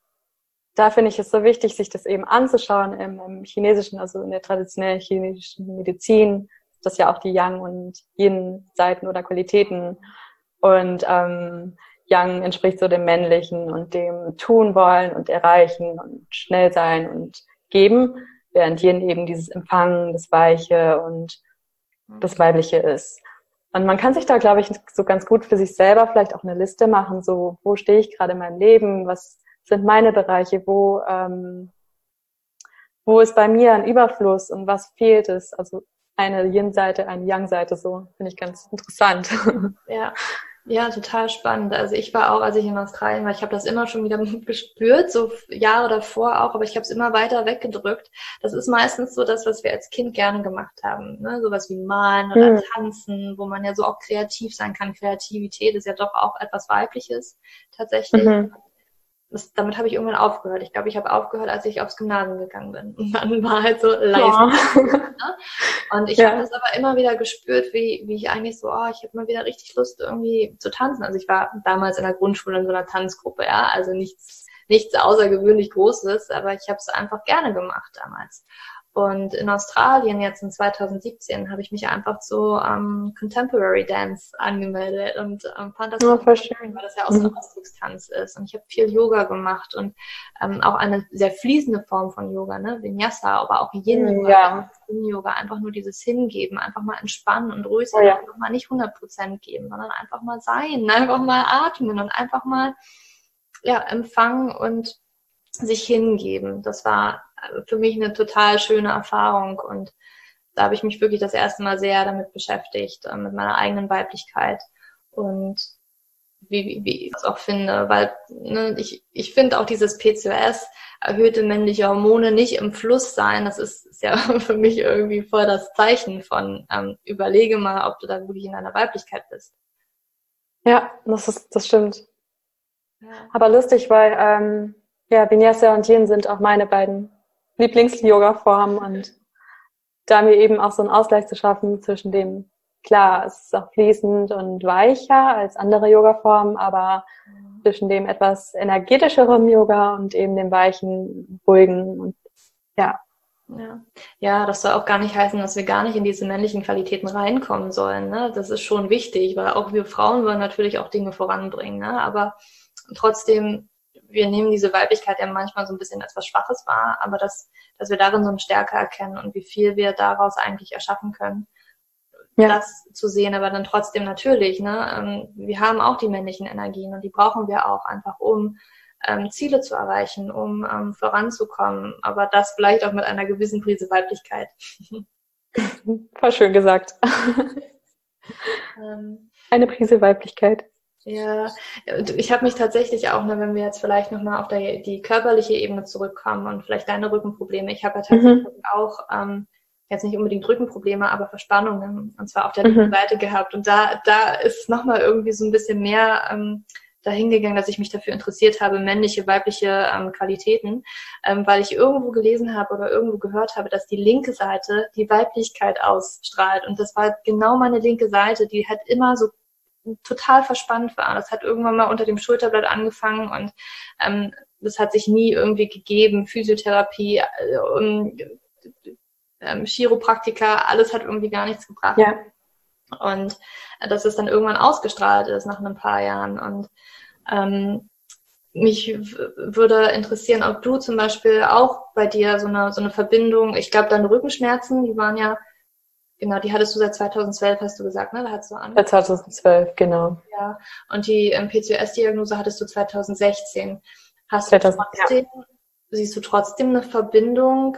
da finde ich es so wichtig, sich das eben anzuschauen im, im chinesischen, also in der traditionellen chinesischen Medizin, das ja auch die Yang und Yin Seiten oder Qualitäten und ähm, Yang entspricht so dem männlichen und dem tun wollen und erreichen und schnell sein und geben, während Yin eben dieses Empfangen, das Weiche und das Weibliche ist. Und man kann sich da, glaube ich, so ganz gut für sich selber vielleicht auch eine Liste machen, so wo stehe ich gerade in meinem Leben, was sind meine Bereiche, wo, ähm, wo ist bei mir ein Überfluss und was fehlt es? Also eine Yin-Seite, eine Yang-Seite, so finde ich ganz interessant. Ja, ja, total spannend. Also ich war auch, als ich in Australien war, ich habe das immer schon wieder gespürt, so Jahre davor auch, aber ich habe es immer weiter weggedrückt. Das ist meistens so das, was wir als Kind gerne gemacht haben. Ne? Sowas wie Malen oder mhm. Tanzen, wo man ja so auch kreativ sein kann. Kreativität ist ja doch auch etwas Weibliches tatsächlich. Mhm. Das, damit habe ich irgendwann aufgehört. Ich glaube, ich habe aufgehört, als ich aufs Gymnasium gegangen bin. Und dann war halt so live. Ja. Und ich ja. habe das aber immer wieder gespürt, wie, wie ich eigentlich so, oh, ich habe mal wieder richtig Lust, irgendwie zu tanzen. Also ich war damals in der Grundschule in so einer Tanzgruppe, ja, also nichts, nichts außergewöhnlich Großes, aber ich habe es einfach gerne gemacht damals. Und in Australien jetzt in 2017 habe ich mich einfach zu ähm, Contemporary Dance angemeldet und ähm, fand das oh, voll schön, weil das ja auch so ein mhm. Ausdruckstanz ist. Und ich habe viel Yoga gemacht und ähm, auch eine sehr fließende Form von Yoga, ne? Vinyasa, aber auch Yin-Yoga. Ja. Yin-Yoga, einfach nur dieses Hingeben, einfach mal entspannen und ruhig sein, oh, ja. einfach mal nicht 100% geben, sondern einfach mal sein, einfach mal atmen und einfach mal ja, empfangen und sich hingeben. Das war für mich eine total schöne Erfahrung und da habe ich mich wirklich das erste Mal sehr damit beschäftigt, äh, mit meiner eigenen Weiblichkeit und wie, wie, wie ich es auch finde, weil ne, ich, ich finde auch dieses PCOS, erhöhte männliche Hormone nicht im Fluss sein, das ist, ist ja für mich irgendwie voll das Zeichen von ähm, überlege mal, ob du da wirklich in deiner Weiblichkeit bist. Ja, das ist, das stimmt. Ja. Aber lustig, weil ähm, ja, Vinyasa und Yin sind auch meine beiden Lieblings-Yoga-Form und da mir eben auch so einen Ausgleich zu schaffen zwischen dem, klar, es ist auch fließend und weicher als andere Yoga-Formen, aber zwischen dem etwas energetischeren Yoga und eben dem weichen, ruhigen und ja. Ja. ja, das soll auch gar nicht heißen, dass wir gar nicht in diese männlichen Qualitäten reinkommen sollen. Ne? Das ist schon wichtig, weil auch wir Frauen wollen natürlich auch Dinge voranbringen. Ne? Aber trotzdem wir nehmen diese Weiblichkeit ja manchmal so ein bisschen als was Schwaches wahr, aber dass, dass wir darin so eine Stärke erkennen und wie viel wir daraus eigentlich erschaffen können. Ja. Das zu sehen, aber dann trotzdem natürlich, ne, ähm, wir haben auch die männlichen Energien und die brauchen wir auch einfach, um ähm, Ziele zu erreichen, um ähm, voranzukommen, aber das vielleicht auch mit einer gewissen Prise Weiblichkeit. Voll schön gesagt. Ähm. Eine Prise Weiblichkeit. Ja, ich habe mich tatsächlich auch, ne, wenn wir jetzt vielleicht nochmal auf der, die körperliche Ebene zurückkommen und vielleicht deine Rückenprobleme. Ich habe ja tatsächlich mhm. auch ähm, jetzt nicht unbedingt Rückenprobleme, aber Verspannungen und zwar auf der linken mhm. Seite gehabt. Und da, da ist nochmal irgendwie so ein bisschen mehr ähm, dahingegangen, dass ich mich dafür interessiert habe, männliche, weibliche ähm, Qualitäten, ähm, weil ich irgendwo gelesen habe oder irgendwo gehört habe, dass die linke Seite die Weiblichkeit ausstrahlt. Und das war genau meine linke Seite, die hat immer so total verspannt war. Das hat irgendwann mal unter dem Schulterblatt angefangen und ähm, das hat sich nie irgendwie gegeben. Physiotherapie, äh, um, ähm, Chiropraktika, alles hat irgendwie gar nichts gebracht. Ja. Und äh, dass es dann irgendwann ausgestrahlt ist nach ein paar Jahren. Und ähm, mich würde interessieren, ob du zum Beispiel auch bei dir so eine, so eine Verbindung, ich glaube, deine Rückenschmerzen, die waren ja Genau, die hattest du seit 2012, hast du gesagt, ne? Da hattest du an. Seit 2012, genau. Ja. Und die ähm, PCOS-Diagnose hattest du 2016. Hast 2000, du trotzdem, ja. siehst du trotzdem eine Verbindung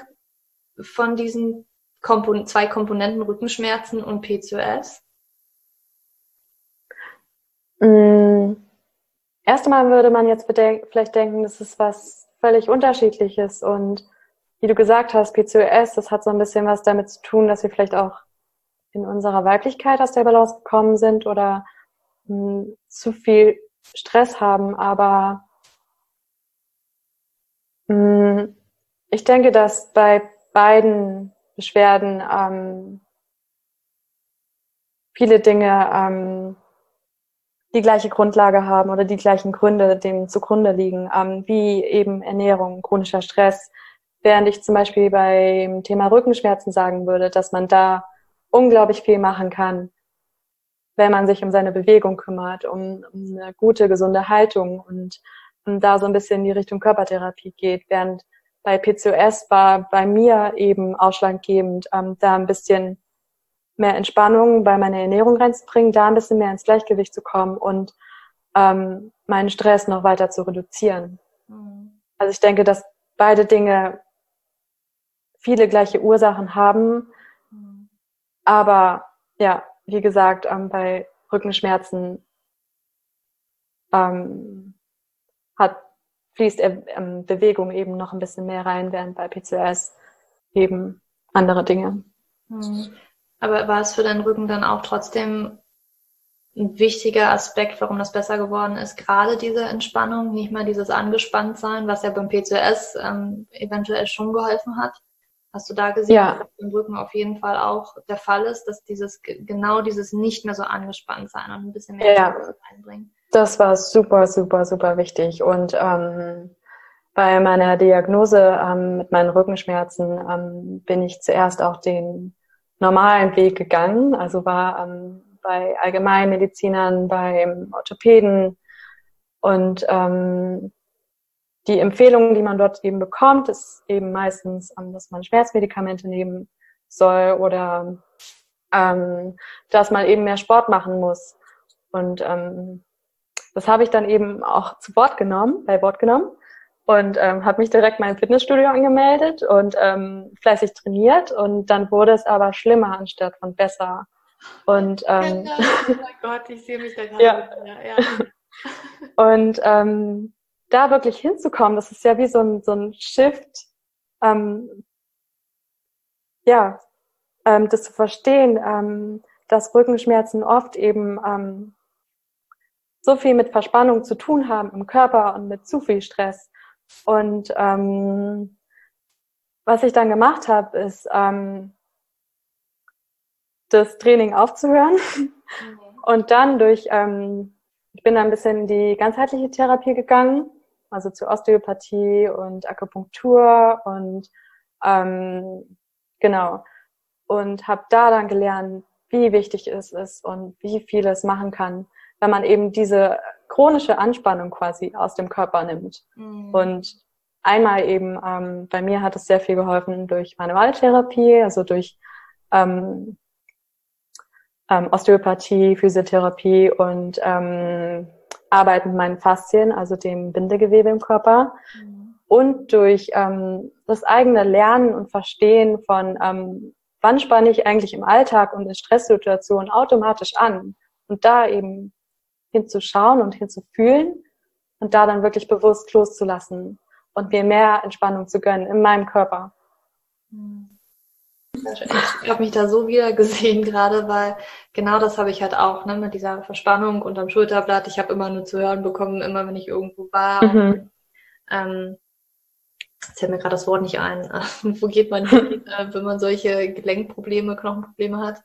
von diesen Kompon zwei Komponenten Rückenschmerzen und PCOS? Mm. Erst einmal würde man jetzt vielleicht denken, das ist was völlig unterschiedliches und wie du gesagt hast, PCOS, das hat so ein bisschen was damit zu tun, dass wir vielleicht auch in unserer Weiblichkeit aus der Balance gekommen sind oder mh, hm, zu viel Stress haben. Aber mh, hm, ich denke, dass bei beiden Beschwerden ähm, viele Dinge ähm, die gleiche Grundlage haben oder die gleichen Gründe dem zugrunde liegen, ähm, wie eben Ernährung, chronischer Stress. Während ich zum Beispiel beim Thema Rückenschmerzen sagen würde, dass man da unglaublich viel machen kann, wenn man sich um seine Bewegung kümmert, um, um eine gute, gesunde Haltung und, und da so ein bisschen in die Richtung Körpertherapie geht, während bei PCOS war bei mir eben ausschlaggebend, ähm, da ein bisschen mehr Entspannung bei meiner Ernährung reinzubringen, da ein bisschen mehr ins Gleichgewicht zu kommen und ähm, meinen Stress noch weiter zu reduzieren. Mhm. Also ich denke, dass beide Dinge viele gleiche Ursachen haben, aber ja, wie gesagt, ähm, bei Rückenschmerzen ähm, hat, fließt ähm, Bewegung eben noch ein bisschen mehr rein, während bei PCOS eben andere Dinge. Hm. Aber war es für deinen Rücken dann auch trotzdem ein wichtiger Aspekt, warum das besser geworden ist, gerade diese Entspannung, nicht mal dieses Angespanntsein, was ja beim PCOS ähm, eventuell schon geholfen hat. Hast du da gesehen, ja. dass das im Rücken auf jeden Fall auch der Fall ist, dass dieses genau dieses nicht mehr so angespannt sein und ein bisschen mehr ja. einbringen? Das war super, super, super wichtig. Und ähm, bei meiner Diagnose ähm, mit meinen Rückenschmerzen ähm, bin ich zuerst auch den normalen Weg gegangen. Also war ähm, bei Allgemeinmedizinern, beim Orthopäden und ähm, die Empfehlungen, die man dort eben bekommt, ist eben meistens, ähm, dass man Schmerzmedikamente nehmen soll oder ähm, dass man eben mehr Sport machen muss. Und ähm, das habe ich dann eben auch zu Wort genommen, bei Wort genommen und ähm, habe mich direkt mein Fitnessstudio angemeldet und ähm, fleißig trainiert und dann wurde es aber schlimmer anstatt von besser. Und ähm, oh mein Gott, ich sehe mich da gerade. ja. ja. Und ähm, da wirklich hinzukommen, das ist ja wie so ein, so ein Shift, ähm, ja, ähm, das zu verstehen, ähm, dass Rückenschmerzen oft eben ähm, so viel mit Verspannung zu tun haben im Körper und mit zu viel Stress. Und ähm, was ich dann gemacht habe, ist ähm, das Training aufzuhören mhm. und dann durch, ähm, ich bin dann ein bisschen in die ganzheitliche Therapie gegangen, also zu Osteopathie und Akupunktur und ähm, genau und habe da dann gelernt, wie wichtig es ist und wie viel es machen kann, wenn man eben diese chronische Anspannung quasi aus dem Körper nimmt. Mhm. Und einmal eben, ähm, bei mir hat es sehr viel geholfen durch Manualtherapie, also durch ähm, ähm, Osteopathie, Physiotherapie und ähm, Arbeiten mit meinen Faszien, also dem Bindegewebe im Körper. Mhm. Und durch ähm, das eigene Lernen und Verstehen von, ähm, wann spanne ich eigentlich im Alltag und in Stresssituationen automatisch an. Und da eben hinzuschauen und hinzufühlen und da dann wirklich bewusst loszulassen und mir mehr Entspannung zu gönnen in meinem Körper. Ich habe mich da so wieder gesehen gerade, weil genau das habe ich halt auch, ne, mit dieser Verspannung unterm Schulterblatt. Ich habe immer nur zu hören bekommen, immer wenn ich irgendwo war. Mhm. Und, ähm, jetzt fällt mir gerade das Wort nicht ein. Wo geht man hin, äh, wenn man solche Gelenkprobleme, Knochenprobleme hat?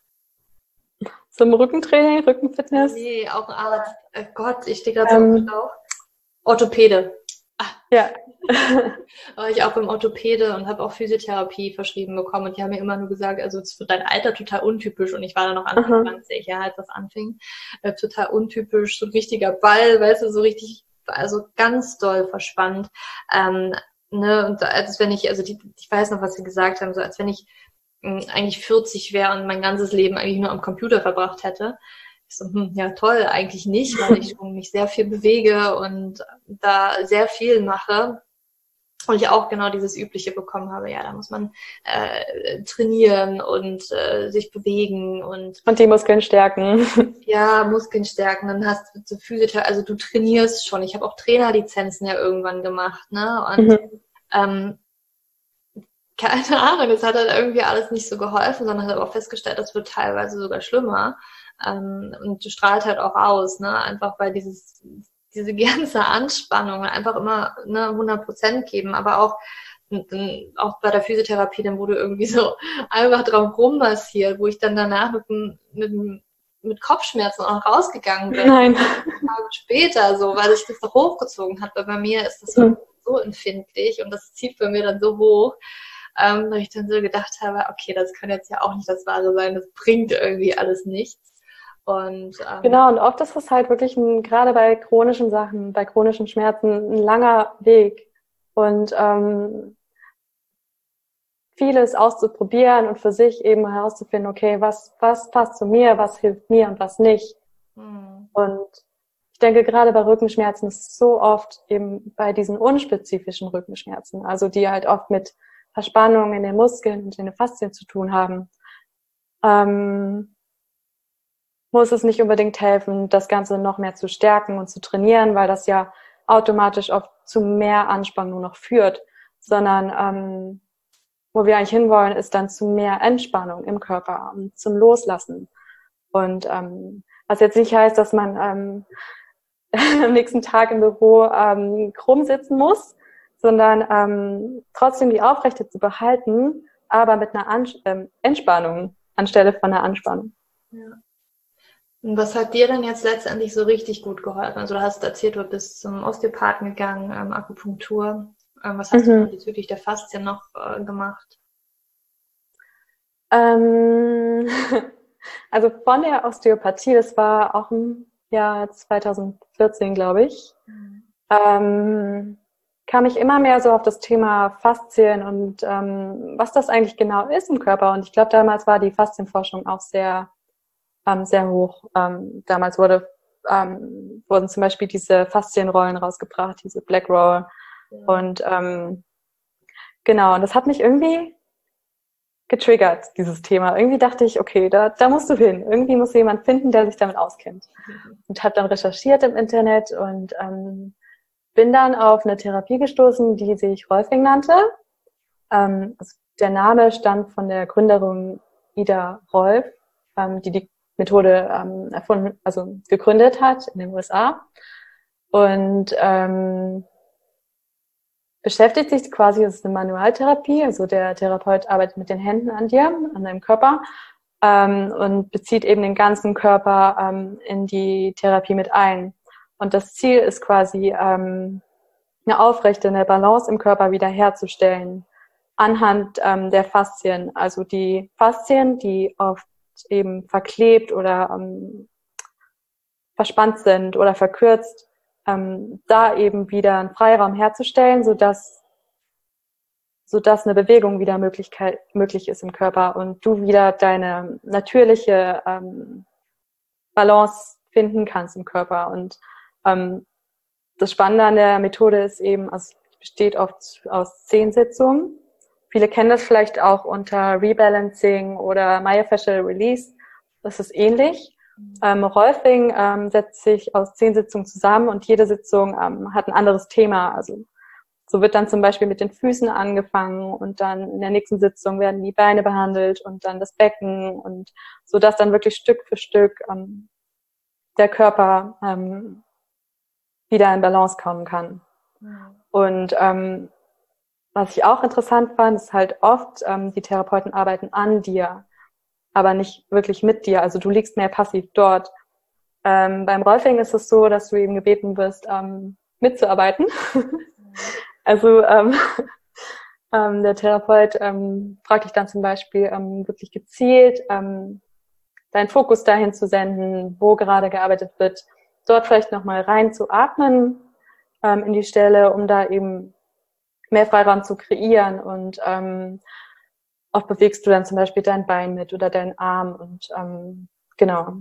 Zum Rückentraining, Rückenfitness? Nee, auch ein Arzt. Oh Gott, ich stehe gerade so ähm, auf Orthopäde. Ah. Ja. war ich auch beim Orthopäde und habe auch Physiotherapie verschrieben bekommen und die haben mir immer nur gesagt, also es ist für dein Alter total untypisch und ich war da noch Anfang mhm. 20, ja, als das anfing, äh, total untypisch, so ein richtiger Ball, weißt du, so richtig, also ganz doll verspannt, ähm, ne, und als wenn ich, also die, ich weiß noch, was sie gesagt haben, so als wenn ich eigentlich 40 wäre und mein ganzes Leben eigentlich nur am Computer verbracht hätte. Ich so, hm, ja toll, eigentlich nicht, weil ich mich sehr viel bewege und da sehr viel mache. Und ich auch genau dieses Übliche bekommen habe, ja, da muss man äh, trainieren und äh, sich bewegen und und die Muskeln stärken. Ja, Muskeln stärken. Dann hast du Physiotherapie, also du trainierst schon. Ich habe auch Trainerlizenzen ja irgendwann gemacht, ne? Und mhm. ähm, keine Ahnung, es hat halt irgendwie alles nicht so geholfen, sondern hat aber auch festgestellt, das wird teilweise sogar schlimmer. Ähm, und strahlt halt auch aus, ne? Einfach weil dieses, diese ganze Anspannung einfach immer ne, 100 Prozent geben, aber auch auch bei der Physiotherapie, dann wurde irgendwie so einfach drauf rummassiert, wo ich dann danach mit, mit, mit Kopfschmerzen auch rausgegangen bin. Nein. Tage später, so, weil sich das so hochgezogen hat, weil bei mir ist das mhm. so empfindlich und das zieht bei mir dann so hoch ähm, wo ich dann so gedacht habe, okay, das kann jetzt ja auch nicht das Wahre sein, das bringt irgendwie alles nichts. Und, ähm, genau, und oft ist es halt wirklich ein, gerade bei chronischen Sachen, bei chronischen Schmerzen, ein langer Weg. Und ähm, vieles auszuprobieren und für sich eben herauszufinden, okay, was, was passt zu mir, was hilft mir und was nicht. Mhm. Und ich denke, gerade bei Rückenschmerzen ist es so oft eben bei diesen unspezifischen Rückenschmerzen, also die halt oft mit Verspannungen in den Muskeln und in den Faszien zu tun haben, ähm, muss es nicht unbedingt helfen, das Ganze noch mehr zu stärken und zu trainieren, weil das ja automatisch oft zu mehr Anspannung noch führt, sondern ähm, wo wir eigentlich hinwollen, ist dann zu mehr Entspannung im Körper, zum Loslassen. Und ähm, Was jetzt nicht heißt, dass man ähm, am nächsten Tag im Büro ähm, krumm sitzen muss, sondern ähm, trotzdem die Aufrechte zu behalten, aber mit einer An ähm, Entspannung anstelle von einer Anspannung. Ja. Und was hat dir denn jetzt letztendlich so richtig gut geholfen? Also du hast erzählt, du bist zum Osteopathen gegangen, ähm, Akupunktur. Ähm, was hast mhm. du bezüglich der Faszien noch äh, gemacht? Ähm, also von der Osteopathie, das war auch im Jahr 2014, glaube ich, mhm. kam ich immer mehr so auf das Thema Faszien und ähm, was das eigentlich genau ist im Körper. Und ich glaube, damals war die Faszienforschung auch sehr, ähm, sehr hoch. Ähm, damals wurde, ähm, wurden zum Beispiel diese Faszienrollen rausgebracht, diese Black Roll. Ja. Und ähm, genau, und das hat mich irgendwie getriggert, dieses Thema. Irgendwie dachte ich, okay, da, da musst du hin. Irgendwie muss jemand finden, der sich damit auskennt. Mhm. Und habe dann recherchiert im Internet und ähm, bin dann auf eine Therapie gestoßen, die sich Rolfing nannte. Ähm, also der Name stammt von der Gründerin Ida Rolf, ähm, die die Methode ähm, erfunden, also gegründet hat in den USA. Und ähm, beschäftigt sich quasi, das ist eine Manualtherapie, also der Therapeut arbeitet mit den Händen an dir, an deinem Körper ähm, und bezieht eben den ganzen Körper ähm, in die Therapie mit ein. Und das Ziel ist quasi, ähm, eine aufrechte, eine Balance im Körper wiederherzustellen anhand ähm, der Faszien. Also die Faszien, die oft eben verklebt oder ähm, verspannt sind oder verkürzt, ähm, da eben wieder einen Freiraum herzustellen, sodass sodass eine Bewegung wieder Möglichkeit, möglich ist im Körper und du wieder deine natürliche ähm, Balance finden kannst im Körper. Und ähm, das Spannende an der Methode ist eben, also es besteht oft aus zehn Sitzungen. Viele kennen das vielleicht auch unter Rebalancing oder Myofascial Release. Das ist ähnlich. Ähm, Rolfing ähm, setzt sich aus zehn Sitzungen zusammen und jede Sitzung ähm, hat ein anderes Thema. Also so wird dann zum Beispiel mit den Füßen angefangen und dann in der nächsten Sitzung werden die Beine behandelt und dann das Becken und so dass dann wirklich Stück für Stück ähm, der Körper ähm, wieder in Balance kommen kann. Mhm. Und ähm, was ich auch interessant fand, ist halt oft, ähm, die Therapeuten arbeiten an dir, aber nicht wirklich mit dir. Also du liegst mehr passiv dort. Ähm, beim Rolfing ist es so, dass du eben gebeten wirst, ähm, mitzuarbeiten. also ähm, ähm, der Therapeut ähm, fragt dich dann zum Beispiel ähm, wirklich gezielt, ähm, deinen Fokus dahin zu senden, wo gerade gearbeitet wird dort vielleicht nochmal rein zu atmen ähm, in die Stelle, um da eben mehr Freiraum zu kreieren und ähm, oft bewegst du dann zum Beispiel dein Bein mit oder deinen Arm und ähm, genau,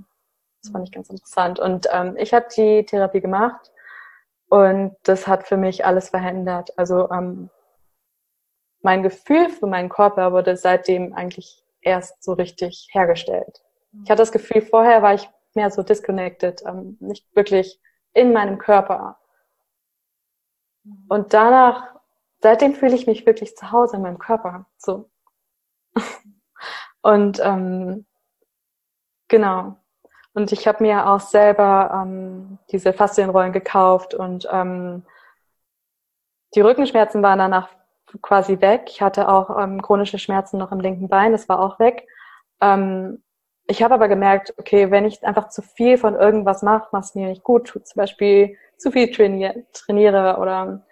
das fand ich ganz interessant. Und ähm, ich habe die Therapie gemacht und das hat für mich alles verändert. Also ähm, mein Gefühl für meinen Körper wurde seitdem eigentlich erst so richtig hergestellt. Ich hatte das Gefühl, vorher war ich mehr so disconnected, ähm, nicht wirklich in meinem Körper. Und danach, seitdem fühle ich mich wirklich zu Hause in meinem Körper. So. Und ähm, genau. Und ich habe mir auch selber ähm, diese Faszienrollen gekauft und ähm, die Rückenschmerzen waren danach quasi weg. Ich hatte auch ähm, chronische Schmerzen noch im linken Bein, das war auch weg. Ähm, ich habe aber gemerkt, okay, wenn ich einfach zu viel von irgendwas mache, was mir nicht gut tut, zum Beispiel zu viel trainiere, trainiere oder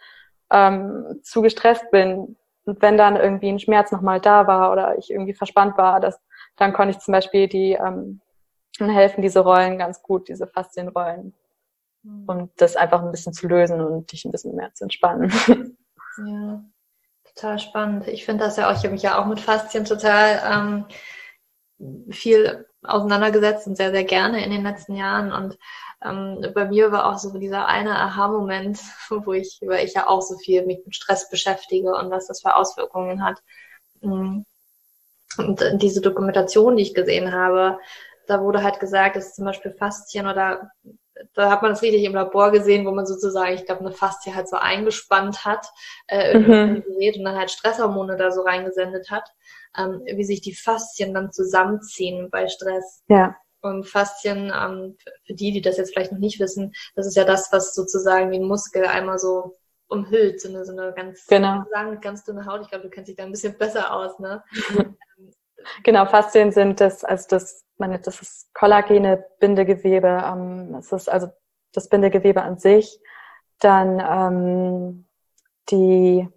ähm, zu gestresst bin, und wenn dann irgendwie ein Schmerz nochmal da war oder ich irgendwie verspannt war, das, dann konnte ich zum Beispiel die, ähm, helfen diese Rollen ganz gut, diese Faszienrollen. Mhm. Und das einfach ein bisschen zu lösen und dich ein bisschen mehr zu entspannen. Ja, total spannend. Ich finde das ja auch, ich habe mich ja auch mit Faszien total ähm, viel auseinandergesetzt und sehr, sehr gerne in den letzten Jahren. Und ähm, bei mir war auch so dieser eine Aha-Moment, wo ich, weil ich ja auch so viel mich mit Stress beschäftige und was das für Auswirkungen hat. Mm. Und diese Dokumentation, die ich gesehen habe, da wurde halt gesagt, dass zum Beispiel Faszien oder da hat man das richtig im Labor gesehen, wo man sozusagen, ich glaube, eine Faszie halt so eingespannt hat äh, mhm. Gerät und dann halt Stresshormone da so reingesendet hat ähm, wie sich die Faszien dann zusammenziehen bei Stress. Ja. Und Faszien, ähm, für die, die das jetzt vielleicht noch nicht wissen, das ist ja das, was sozusagen den Muskel einmal so umhüllt, so eine, so eine ganz, genau. sagen, ganz dünne Haut. Ich glaube, du kennst dich da ein bisschen besser aus, ne? genau, Faszien sind das, also das, meine, das ist kollagene Bindegewebe, ähm, es ist also das Bindegewebe an sich, dann ähm, die,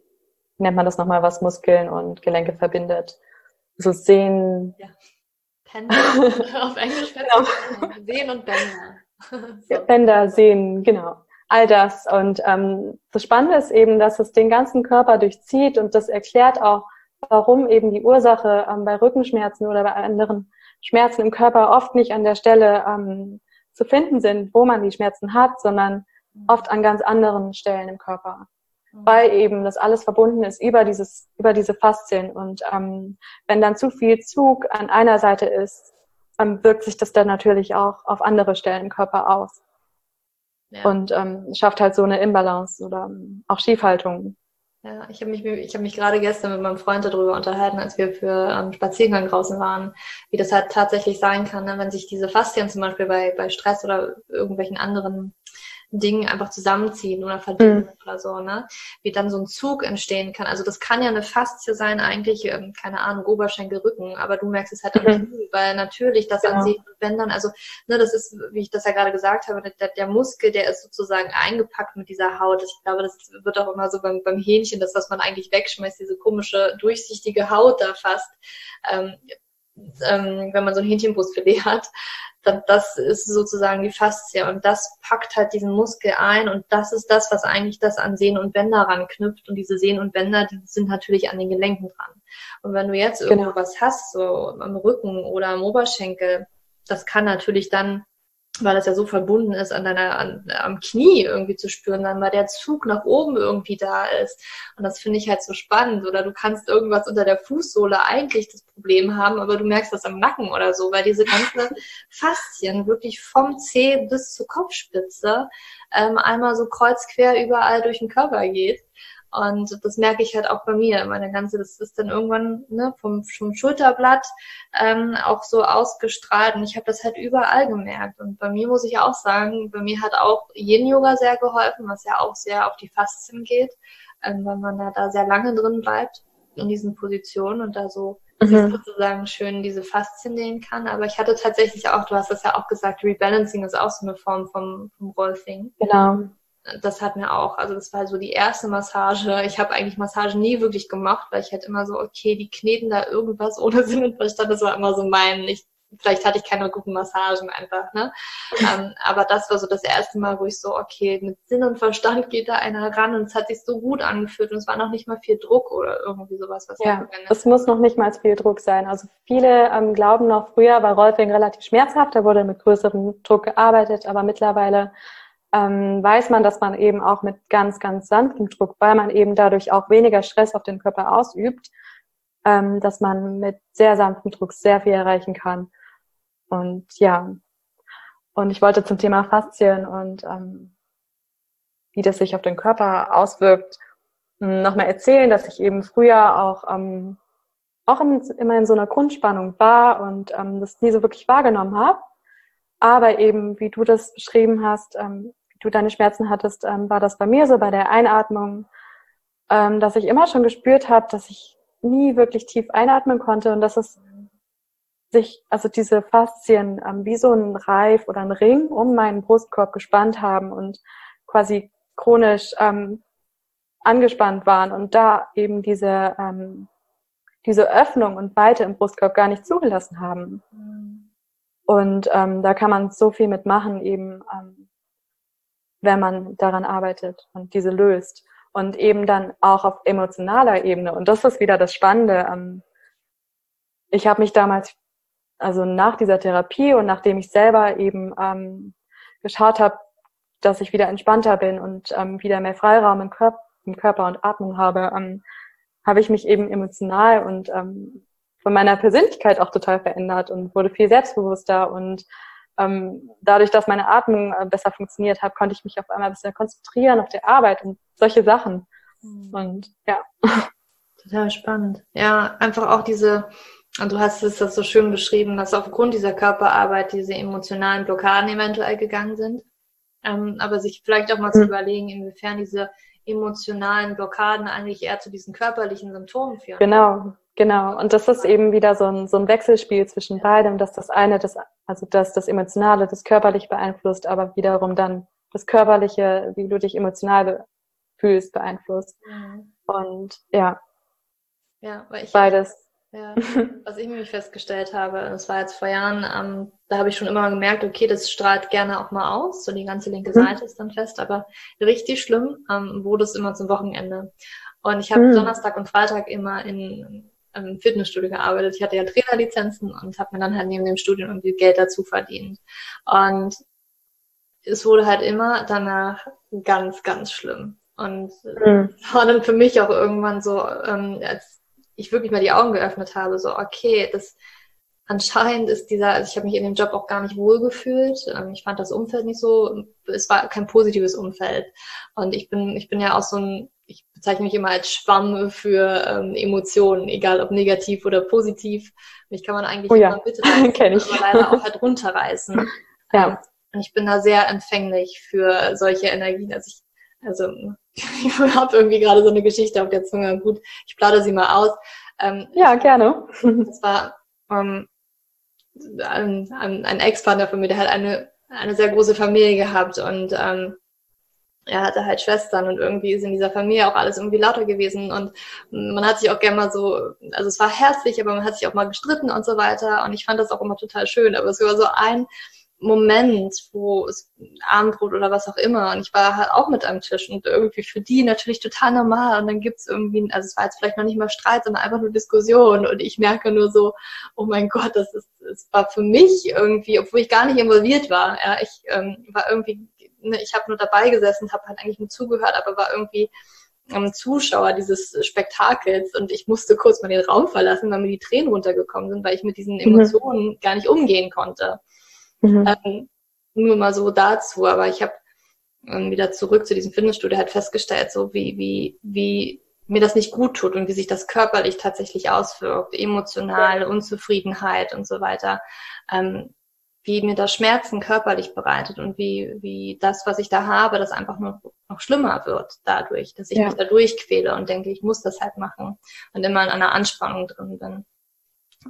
nennt man das nochmal, was Muskeln und Gelenke verbindet. So Sehnen. Ja. Pendel, auf Englisch genau. Sehnen und Bänder. so. Bänder, Sehnen, genau. All das. Und ähm, das Spannende ist eben, dass es den ganzen Körper durchzieht und das erklärt auch, warum eben die Ursache ähm, bei Rückenschmerzen oder bei anderen Schmerzen im Körper oft nicht an der Stelle ähm, zu finden sind, wo man die Schmerzen hat, sondern mhm. oft an ganz anderen Stellen im Körper. Weil eben das alles verbunden ist über dieses, über diese Faszien. Und ähm, wenn dann zu viel Zug an einer Seite ist, ähm, wirkt sich das dann natürlich auch auf andere Stellen im Körper aus. Ja. Und ähm, schafft halt so eine Imbalance oder ähm, auch Schiefhaltung. Ja, ich habe mich, ich habe mich gerade gestern mit meinem Freund darüber unterhalten, als wir für ähm, Spaziergang draußen waren, wie das halt tatsächlich sein kann, ne, wenn sich diese Faszien zum Beispiel bei, bei Stress oder irgendwelchen anderen Dingen einfach zusammenziehen oder verdienen mhm. oder so, ne? Wie dann so ein Zug entstehen kann. Also das kann ja eine Faszie sein, eigentlich, ähm, keine Ahnung, Oberschenkel, Rücken, aber du merkst es halt am mhm. Knie, weil natürlich das genau. an sich, wenn dann, also, ne, das ist, wie ich das ja gerade gesagt habe, der, der, Muskel, der ist sozusagen eingepackt mit dieser Haut. Ich glaube, das wird auch immer so beim, beim Hähnchen, das, was man eigentlich wegschmeißt, diese komische, durchsichtige Haut da fast. Ähm, ähm, wenn man so ein Hähnchenbrustfilet hat, dann das ist sozusagen die Faszie und das packt halt diesen Muskel ein und das ist das, was eigentlich das an Sehnen und Bänder ranknüpft und diese Sehnen und Bänder, die sind natürlich an den Gelenken dran. Und wenn du jetzt genau. irgendwo was hast, so am Rücken oder am Oberschenkel, das kann natürlich dann weil das ja so verbunden ist, an deiner, an, am Knie irgendwie zu spüren, dann weil der Zug nach oben irgendwie da ist. Und das finde ich halt so spannend. Oder du kannst irgendwas unter der Fußsohle eigentlich das Problem haben, aber du merkst das am Nacken oder so, weil diese ganzen Faszien wirklich vom Zeh bis zur Kopfspitze ähm, einmal so kreuzquer überall durch den Körper geht. Und das merke ich halt auch bei mir. Meine ganze, das ist dann irgendwann ne, vom, vom Schulterblatt ähm, auch so ausgestrahlt. Und ich habe das halt überall gemerkt. Und bei mir muss ich auch sagen, bei mir hat auch Yin-Yoga sehr geholfen, was ja auch sehr auf die Faszien geht, ähm, weil man da, da sehr lange drin bleibt in diesen Positionen und da so mhm. sozusagen schön diese Faszien nähen kann. Aber ich hatte tatsächlich auch, du hast das ja auch gesagt, Rebalancing ist auch so eine Form vom, vom Rolfing. Genau das hat mir auch, also das war so die erste Massage. Ich habe eigentlich Massagen nie wirklich gemacht, weil ich halt immer so, okay, die kneten da irgendwas ohne Sinn und Verstand. Das war immer so mein, ich, vielleicht hatte ich keine guten Massagen einfach, ne? ähm, aber das war so das erste Mal, wo ich so, okay, mit Sinn und Verstand geht da einer ran und es hat sich so gut angefühlt und es war noch nicht mal viel Druck oder irgendwie sowas, was Ja, es muss noch nicht mal viel Druck sein. Also viele ähm, glauben noch, früher war Rolfing relativ schmerzhaft, da wurde mit größerem Druck gearbeitet, aber mittlerweile ähm, weiß man, dass man eben auch mit ganz, ganz sanftem Druck, weil man eben dadurch auch weniger Stress auf den Körper ausübt, ähm, dass man mit sehr sanftem Druck sehr viel erreichen kann. Und ja, und ich wollte zum Thema Faszien und ähm, wie das sich auf den Körper auswirkt, hm, nochmal erzählen, dass ich eben früher auch ähm, auch immer in so einer Grundspannung war und ähm, das nie so wirklich wahrgenommen habe. Aber eben, wie du das beschrieben hast, ähm, du deine Schmerzen hattest, ähm, war das bei mir so bei der Einatmung, ähm, dass ich immer schon gespürt habe, dass ich nie wirklich tief einatmen konnte und dass es sich, also diese Faszien ähm, wie so ein Reif oder ein Ring um meinen Brustkorb gespannt haben und quasi chronisch ähm, angespannt waren und da eben diese, ähm, diese Öffnung und Weite im Brustkorb gar nicht zugelassen haben. Mhm. Und ähm, da kann man so viel mitmachen, eben ähm, wenn man daran arbeitet und diese löst. Und eben dann auch auf emotionaler Ebene. Und das ist wieder das Spannende. Ähm, ich habe mich damals, also nach dieser Therapie und nachdem ich selber eben ähm, geschaut habe, dass ich wieder entspannter bin und ähm, wieder mehr Freiraum im, Körper, im Körper und Atmung habe, ähm, habe ich mich eben emotional und ähm, von meiner Persönlichkeit auch total verändert und wurde viel selbstbewusster und ähm, dadurch, dass meine Atmung äh, besser funktioniert hat, konnte ich mich auf einmal ein bisschen konzentrieren auf die Arbeit und solche Sachen. Mhm. Und ja. Total spannend. Ja, einfach auch diese, und du hast es das so schön beschrieben, dass aufgrund dieser Körperarbeit diese emotionalen Blockaden eventuell gegangen sind. Ähm, aber sich vielleicht auch mal mhm. zu überlegen, inwiefern diese emotionalen Blockaden eigentlich eher zu diesen körperlichen Symptomen führen. Genau, genau. Und das ist eben wieder so ein, so ein Wechselspiel zwischen beidem, dass das eine, das, also dass das Emotionale das körperlich beeinflusst, aber wiederum dann das Körperliche, wie du dich emotional fühlst, beeinflusst. Mhm. Und ja. Ja, weil ich beides ja, was ich nämlich festgestellt habe, das war jetzt vor Jahren, ähm, da habe ich schon immer gemerkt, okay, das strahlt gerne auch mal aus, so die ganze linke mhm. Seite ist dann fest, aber richtig schlimm ähm, wurde es immer zum Wochenende. Und ich habe mhm. Donnerstag und Freitag immer in im Fitnessstudio gearbeitet. Ich hatte ja Trainerlizenzen und habe mir dann halt neben dem Studium irgendwie Geld dazu verdient. Und es wurde halt immer danach ganz, ganz schlimm. Und mhm. war dann für mich auch irgendwann so, ähm, als ich wirklich mal die Augen geöffnet habe, so, okay, das anscheinend ist dieser, also ich habe mich in dem Job auch gar nicht wohlgefühlt. Ähm, ich fand das Umfeld nicht so, es war kein positives Umfeld. Und ich bin, ich bin ja auch so ein, bezeichne mich immer als Schwamm für ähm, Emotionen, egal ob negativ oder positiv. Mich kann man eigentlich oh ja. immer bitte aber leider auch halt runterreißen. Ja. Ähm, und ich bin da sehr empfänglich für solche Energien. Also ich also ich habe irgendwie gerade so eine Geschichte auf der Zunge. Gut, ich plaudere sie mal aus. Ähm, ja, gerne. Das war ähm, ein, ein Ex-Partner von mir, der hat eine, eine sehr große Familie gehabt und ähm, er hatte halt Schwestern und irgendwie ist in dieser Familie auch alles irgendwie lauter gewesen und man hat sich auch gerne mal so, also es war herzlich, aber man hat sich auch mal gestritten und so weiter und ich fand das auch immer total schön, aber es war so ein Moment, wo es Abendbrot oder was auch immer und ich war halt auch mit am Tisch und irgendwie für die natürlich total normal und dann gibt's irgendwie, also es war jetzt vielleicht noch nicht mal Streit, sondern einfach nur Diskussion und ich merke nur so, oh mein Gott, das ist, es war für mich irgendwie, obwohl ich gar nicht involviert war, ja, ich ähm, war irgendwie, ne, ich habe nur dabei gesessen, habe halt eigentlich nur zugehört, aber war irgendwie ähm, Zuschauer dieses Spektakels und ich musste kurz mal den Raum verlassen, weil mir die Tränen runtergekommen sind, weil ich mit diesen mhm. Emotionen mhm. gar nicht umgehen konnte. Mhm. Ähm, nur mal so dazu, aber ich habe ähm, wieder zurück zu diesem Fitnessstudio halt festgestellt, so wie, wie, wie mir das nicht gut tut und wie sich das körperlich tatsächlich auswirkt, emotional. Unzufriedenheit und so weiter, ähm, wie mir das Schmerzen körperlich bereitet und wie, wie das, was ich da habe, das einfach nur noch schlimmer wird dadurch, dass ich ja. mich da durchquäle und denke, ich muss das halt machen und immer in einer Anspannung drin bin.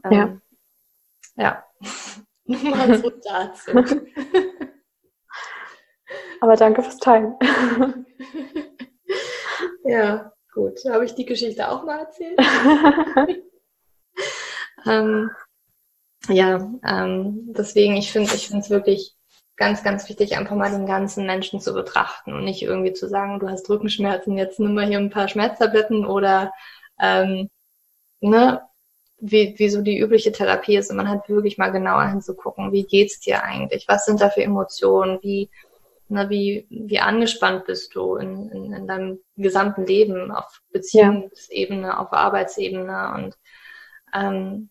Ähm, ja. ja. Nur mal so dazu. Aber danke fürs Teilen. ja, gut. Habe ich die Geschichte auch mal erzählt? ähm, ja, ähm, deswegen, ich finde ich finde es wirklich ganz, ganz wichtig, einfach mal den ganzen Menschen zu betrachten und nicht irgendwie zu sagen, du hast Rückenschmerzen, jetzt nimm mal hier ein paar Schmerztabletten oder ähm, ne, wie, wie so die übliche Therapie ist und man hat wirklich mal genauer hinzugucken, wie geht's dir eigentlich? Was sind da für Emotionen? Wie, na, wie, wie angespannt bist du in, in, in deinem gesamten Leben auf Beziehungsebene, ja. auf Arbeitsebene und ähm,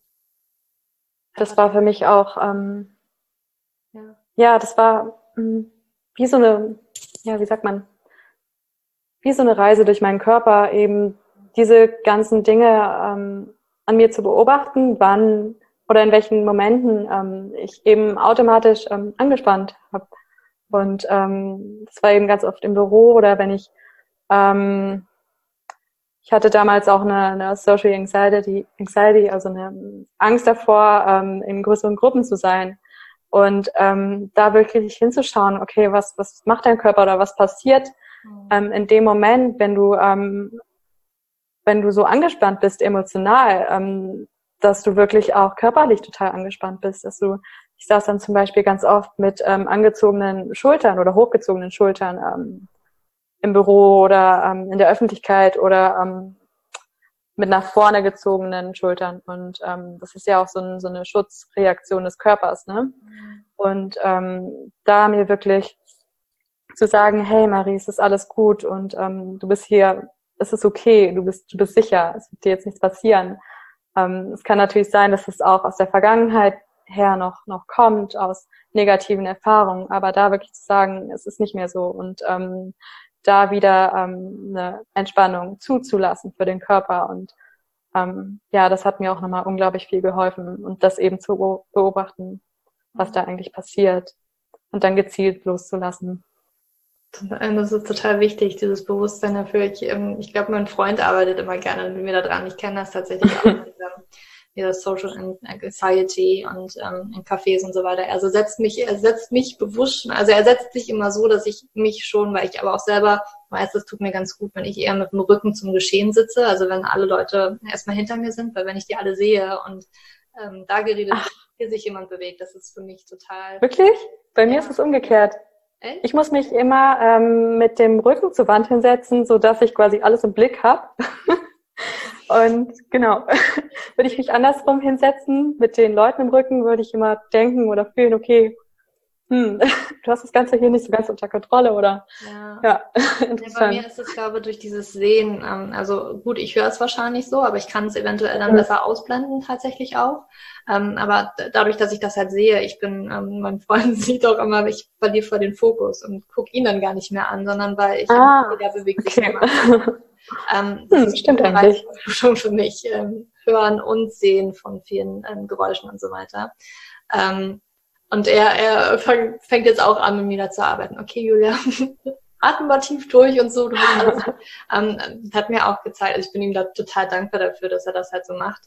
das war für mich auch ähm, ja. ja, das war mh, hm, wie so eine, ja, wie sagt man, wie so eine Reise durch meinen Körper, eben diese ganzen Dinge ähm, an mir zu beobachten, wann oder in welchen Momenten ähm, ich eben automatisch ähm, angespannt habe. Und ähm, das war eben ganz oft im Büro oder wenn ich ähm, ich hatte damals auch eine, eine Social Anxiety, Anxiety, also eine Angst davor, ähm, in größeren Gruppen zu sein. Und ähm, da wirklich hinzuschauen, okay, was, was macht dein Körper oder was passiert mhm. ähm, in dem Moment, wenn du ähm, wenn du so angespannt bist emotional, ähm, dass du wirklich auch körperlich total angespannt bist, dass du, ich saß dann zum Beispiel ganz oft mit ähm, angezogenen Schultern oder hochgezogenen Schultern ähm, im Büro oder ähm, in der Öffentlichkeit oder ähm, mit nach vorne gezogenen Schultern. Und ähm, das ist ja auch so, ein, so eine Schutzreaktion des Körpers. Ne? Und ähm, da mir wirklich zu sagen, hey Marie, es ist alles gut und ähm, du bist hier es ist okay, du bist, du bist sicher, es wird dir jetzt nichts passieren. Ähm, es kann natürlich sein, dass es auch aus der Vergangenheit her noch, noch kommt, aus negativen Erfahrungen, aber da wirklich zu sagen, es ist nicht mehr so und ähm, da wieder ähm, eine Entspannung zuzulassen für den Körper und ähm, ja, das hat mir auch nochmal unglaublich viel geholfen und das eben zu beobachten, was da eigentlich passiert und dann gezielt loszulassen. Das ist total wichtig, dieses Bewusstsein dafür. Ich, ähm, ich glaube, mein Freund arbeitet immer gerne mit mir daran. Ich kenne das tatsächlich auch dieser Social Anxiety und ähm, in Cafés und so weiter. Also setzt mich, er setzt mich bewusst, also er setzt sich immer so, dass ich mich schon, weil ich aber auch selber weiß, das tut mir ganz gut, wenn ich eher mit dem Rücken zum Geschehen sitze. Also wenn alle Leute erstmal hinter mir sind, weil wenn ich die alle sehe und ähm, da geredet, hier sich jemand bewegt, das ist für mich total. Wirklich? Bei mir ist es umgekehrt. Echt? Ich muss mich immer ähm, mit dem Rücken zur Wand hinsetzen, so dass ich quasi alles im Blick habe. Und genau, würde ich mich andersrum hinsetzen, mit den Leuten im Rücken, würde ich immer denken oder fühlen, okay, hm, du hast das Ganze hier nicht so ganz unter Kontrolle, oder? Ja. ja interessant. bei mir ist es, glaube ich, durch dieses Sehen, ähm, also gut, ich höre es wahrscheinlich so, aber ich kann es eventuell dann mhm. besser ausblenden tatsächlich auch. Ähm, aber dadurch, dass ich das halt sehe, ich bin, ähm, mein Freund sieht auch immer, ich verliere vor den Fokus und gucke ihn dann gar nicht mehr an, sondern weil ich, ah, der bewegt okay. Ähm, das hm, stimmt eigentlich. Schon für mich, ähm, hören und sehen von vielen ähm, Geräuschen und so weiter. Ähm, und er, er fang, fängt jetzt auch an, mit mir da zu arbeiten. Okay, Julia, atmen mal tief durch und so. ähm, hat mir auch gezeigt, also ich bin ihm da total dankbar dafür, dass er das halt so macht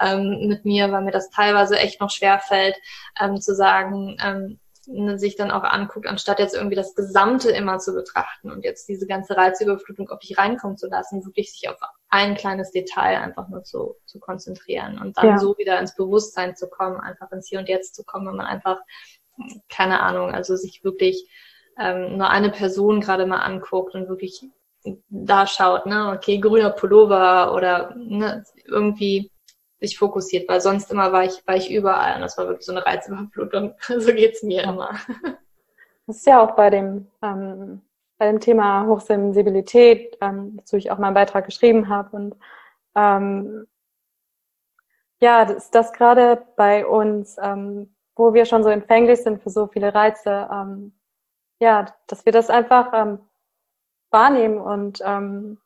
ähm, mit mir, weil mir das teilweise echt noch schwer fällt, ähm, zu sagen, ähm, sich dann auch anguckt, anstatt jetzt irgendwie das Gesamte immer zu betrachten und jetzt diese ganze Reizüberflutung auf dich reinkommen zu lassen, wirklich sich auf ein kleines Detail einfach nur zu, zu konzentrieren und dann ja. so wieder ins Bewusstsein zu kommen, einfach ins Hier und Jetzt zu kommen, wenn man einfach, keine Ahnung, also sich wirklich ähm, nur eine Person gerade mal anguckt und wirklich da schaut, ne, okay, grüner Pullover oder ne, irgendwie sich fokussiert, weil sonst immer war ich, war ich überall und das war wirklich so eine Reizüberflutung. so geht's mir immer. Das ist ja auch bei dem, ähm, bei dem Thema Hochsensibilität, ähm, wozu ich auch meinen Beitrag geschrieben habe. Und ähm, ja, dass das gerade bei uns, ähm, wo wir schon so empfänglich sind für so viele Reize, ähm, ja, dass wir das einfach ähm, wahrnehmen und, ähm,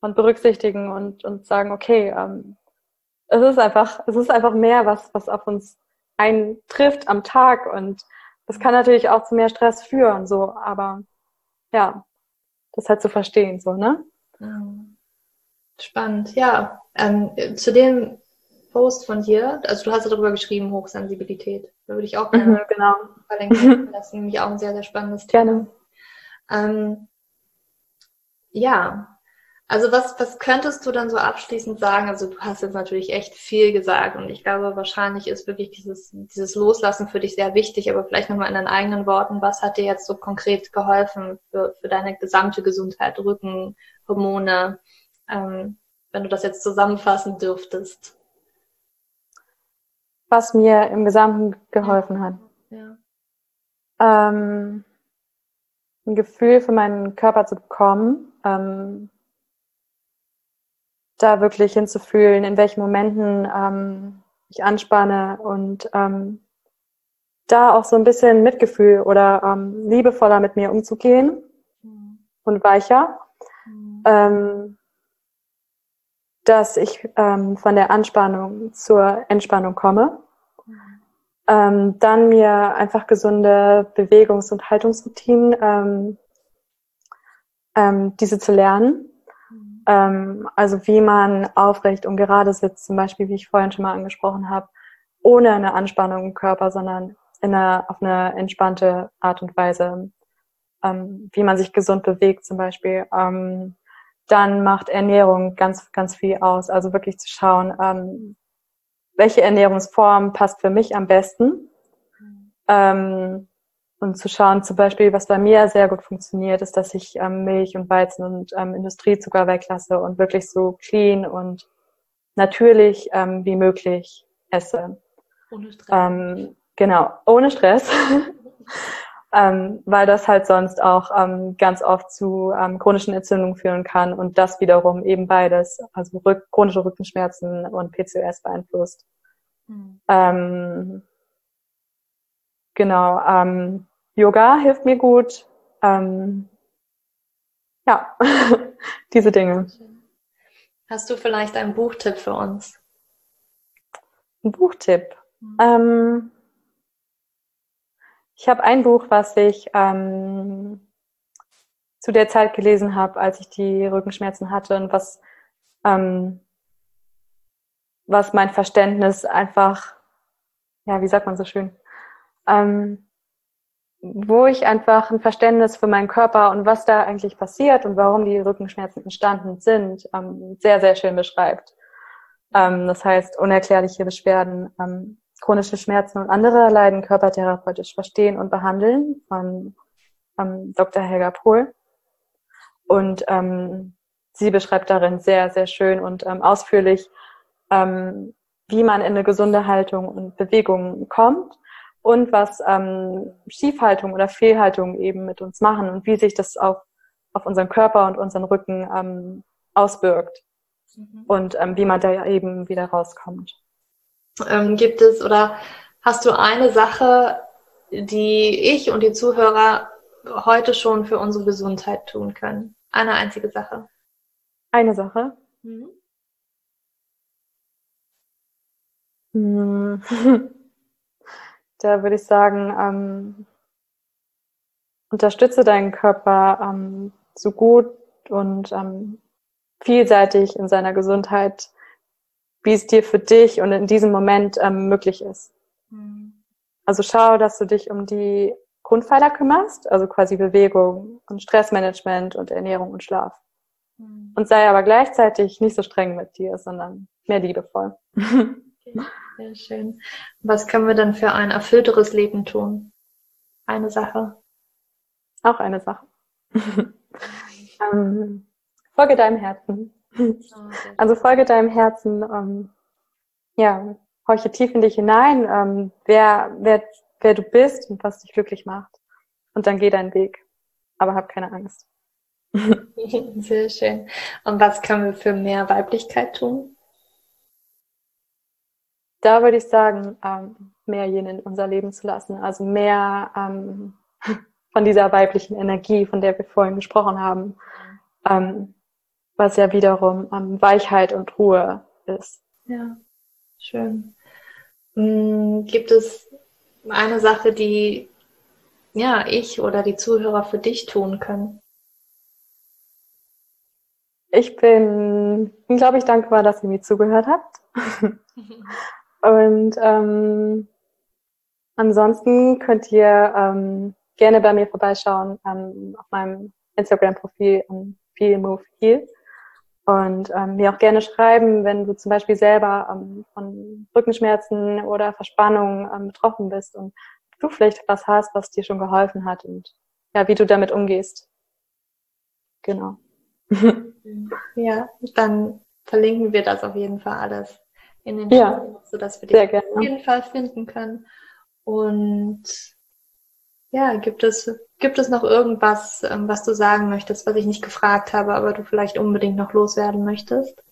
und berücksichtigen und, und sagen, okay, ähm, es ist einfach, es ist einfach mehr, was, was auf uns eintrifft am Tag und das kann natürlich auch zu mehr Stress führen, so, aber ja, das halt zu verstehen, so, ne? Spannend, ja. Ähm, zu dem Post von dir, also du hast ja darüber geschrieben, Hochsensibilität. Da würde ich auch gerne mhm, genau. verlinken. Das ist nämlich auch ein sehr, sehr spannendes Thema. Gerne. Ähm, ja, also was, was könntest du dann so abschließend sagen? Also du hast jetzt natürlich echt viel gesagt und ich glaube, wahrscheinlich ist wirklich dieses, dieses Loslassen für dich sehr wichtig, aber vielleicht nochmal in deinen eigenen Worten, was hat dir jetzt so konkret geholfen für, für deine gesamte Gesundheit, Rücken, Hormone, ähm, wenn du das jetzt zusammenfassen dürftest? Was mir im Gesamten geholfen hat. Ja. Ähm, ein Gefühl für meinen Körper zu bekommen, ähm, da wirklich hinzufühlen, in welchen Momenten ähm, ich anspanne und ähm, da auch so ein bisschen Mitgefühl oder ähm, liebevoller mit mir umzugehen mhm. und weicher, mhm. ähm, dass ich ähm, von der Anspannung zur Entspannung komme. Mhm. Ähm, dann mir einfach gesunde Bewegungs- und Haltungsroutinen, ähm, ähm, diese zu lernen ähm, also wie man aufrecht und gerade sitzt, zum Beispiel, wie ich vorhin schon mal angesprochen habe, ohne eine Anspannung im Körper, sondern in einer, auf eine entspannte Art und Weise, ähm, wie man sich gesund bewegt zum Beispiel. Ähm, dann macht Ernährung ganz, ganz viel aus. Also wirklich zu schauen, ähm, welche Ernährungsform passt für mich am besten. Mhm. Ähm, und zu schauen, zum Beispiel, was bei mir sehr gut funktioniert, ist, dass ich ähm, Milch und Weizen und ähm, Industriezucker weglasse und wirklich so clean und natürlich ähm, wie möglich esse. Ohne Stress. Ähm, genau, ohne Stress. ähm, weil das halt sonst auch ähm, ganz oft zu chronischen Entzündungen führen kann und das wiederum eben beides, also rück chronische Rückenschmerzen und PCOS beeinflusst. Mhm. Genau, Yoga hilft mir gut. Ähm, ja, diese Dinge. Hast du vielleicht einen Buchtipp für uns? Ein Buchtipp. Mhm. Ähm, ich habe ein Buch, was ich ähm, zu der Zeit gelesen habe, als ich die Rückenschmerzen hatte und was, ähm, was mein Verständnis einfach, ja, wie sagt man so schön, ähm, wo ich einfach ein Verständnis für meinen Körper und was da eigentlich passiert und warum die Rückenschmerzen entstanden sind, ähm, sehr, sehr schön beschreibt. Ähm, das heißt, unerklärliche Beschwerden, ähm, chronische Schmerzen und andere Leiden körpertherapeutisch verstehen und behandeln von ähm, Dr. Helga Pohl. Und ähm, sie beschreibt darin sehr, sehr schön und ähm, ausführlich, ähm, wie man in eine gesunde Haltung und Bewegung kommt und was ähm, Schiefhaltung oder Fehlhaltung eben mit uns machen und wie sich das auf, auf unseren Körper und unseren Rücken ähm, auswirkt mhm. und ähm, wie man da eben wieder rauskommt. Ähm, gibt es oder hast du eine Sache, die ich und die Zuhörer heute schon für unsere Gesundheit tun können? Eine einzige Sache. Eine Sache. Mhm. Da würde ich sagen, ähm, unterstütze deinen Körper ähm, so gut und ähm, vielseitig in seiner Gesundheit, wie es dir für dich und in diesem Moment ähm, möglich ist. Mhm. Also schau, dass du dich um die Grundpfeiler kümmerst, also quasi Bewegung und Stressmanagement und Ernährung und Schlaf. Mhm. Und sei aber gleichzeitig nicht so streng mit dir, sondern mehr liebevoll. Okay. Sehr schön. Was können wir denn für ein erfüllteres Leben tun? Eine Sache. Auch eine Sache. ähm, folge deinem Herzen. Oh, also folge deinem Herzen. Ähm, ja, horche tief in dich hinein, ähm, wer, wer, wer du bist und was dich glücklich macht. Und dann geh deinen Weg. Aber hab keine Angst. Sehr schön. Und was können wir für mehr Weiblichkeit tun? Da würde ich sagen, ähm, mehr jene in unser Leben zu lassen. Also mehr ähm, von dieser weiblichen Energie, von der wir vorhin gesprochen haben, ähm, was ja wiederum ähm, Weichheit und Ruhe ist. Ja, schön. Hm, gibt es eine Sache, die ja ich oder die Zuhörer für dich tun können? Ich bin, glaube ich, dankbar, dass ihr mir zugehört habt. Und ähm, ansonsten könnt ihr ähm, gerne bei mir vorbeischauen ähm, auf meinem Instagram-Profil um, Feel Move Heal. Und ähm, mir auch gerne schreiben, wenn du zum Beispiel selber ähm, von Rückenschmerzen oder Verspannungen ähm, betroffen bist und du vielleicht was hast, was dir schon geholfen hat und ja, wie du damit umgehst. Genau. Ja, dann verlinken wir das auf jeden Fall alles in den ja, Show, sodass wir die auf jeden Fall finden können. Und ja, gibt es, gibt es noch irgendwas, ähm, was du sagen möchtest, was ich nicht gefragt habe, aber du vielleicht unbedingt noch loswerden möchtest?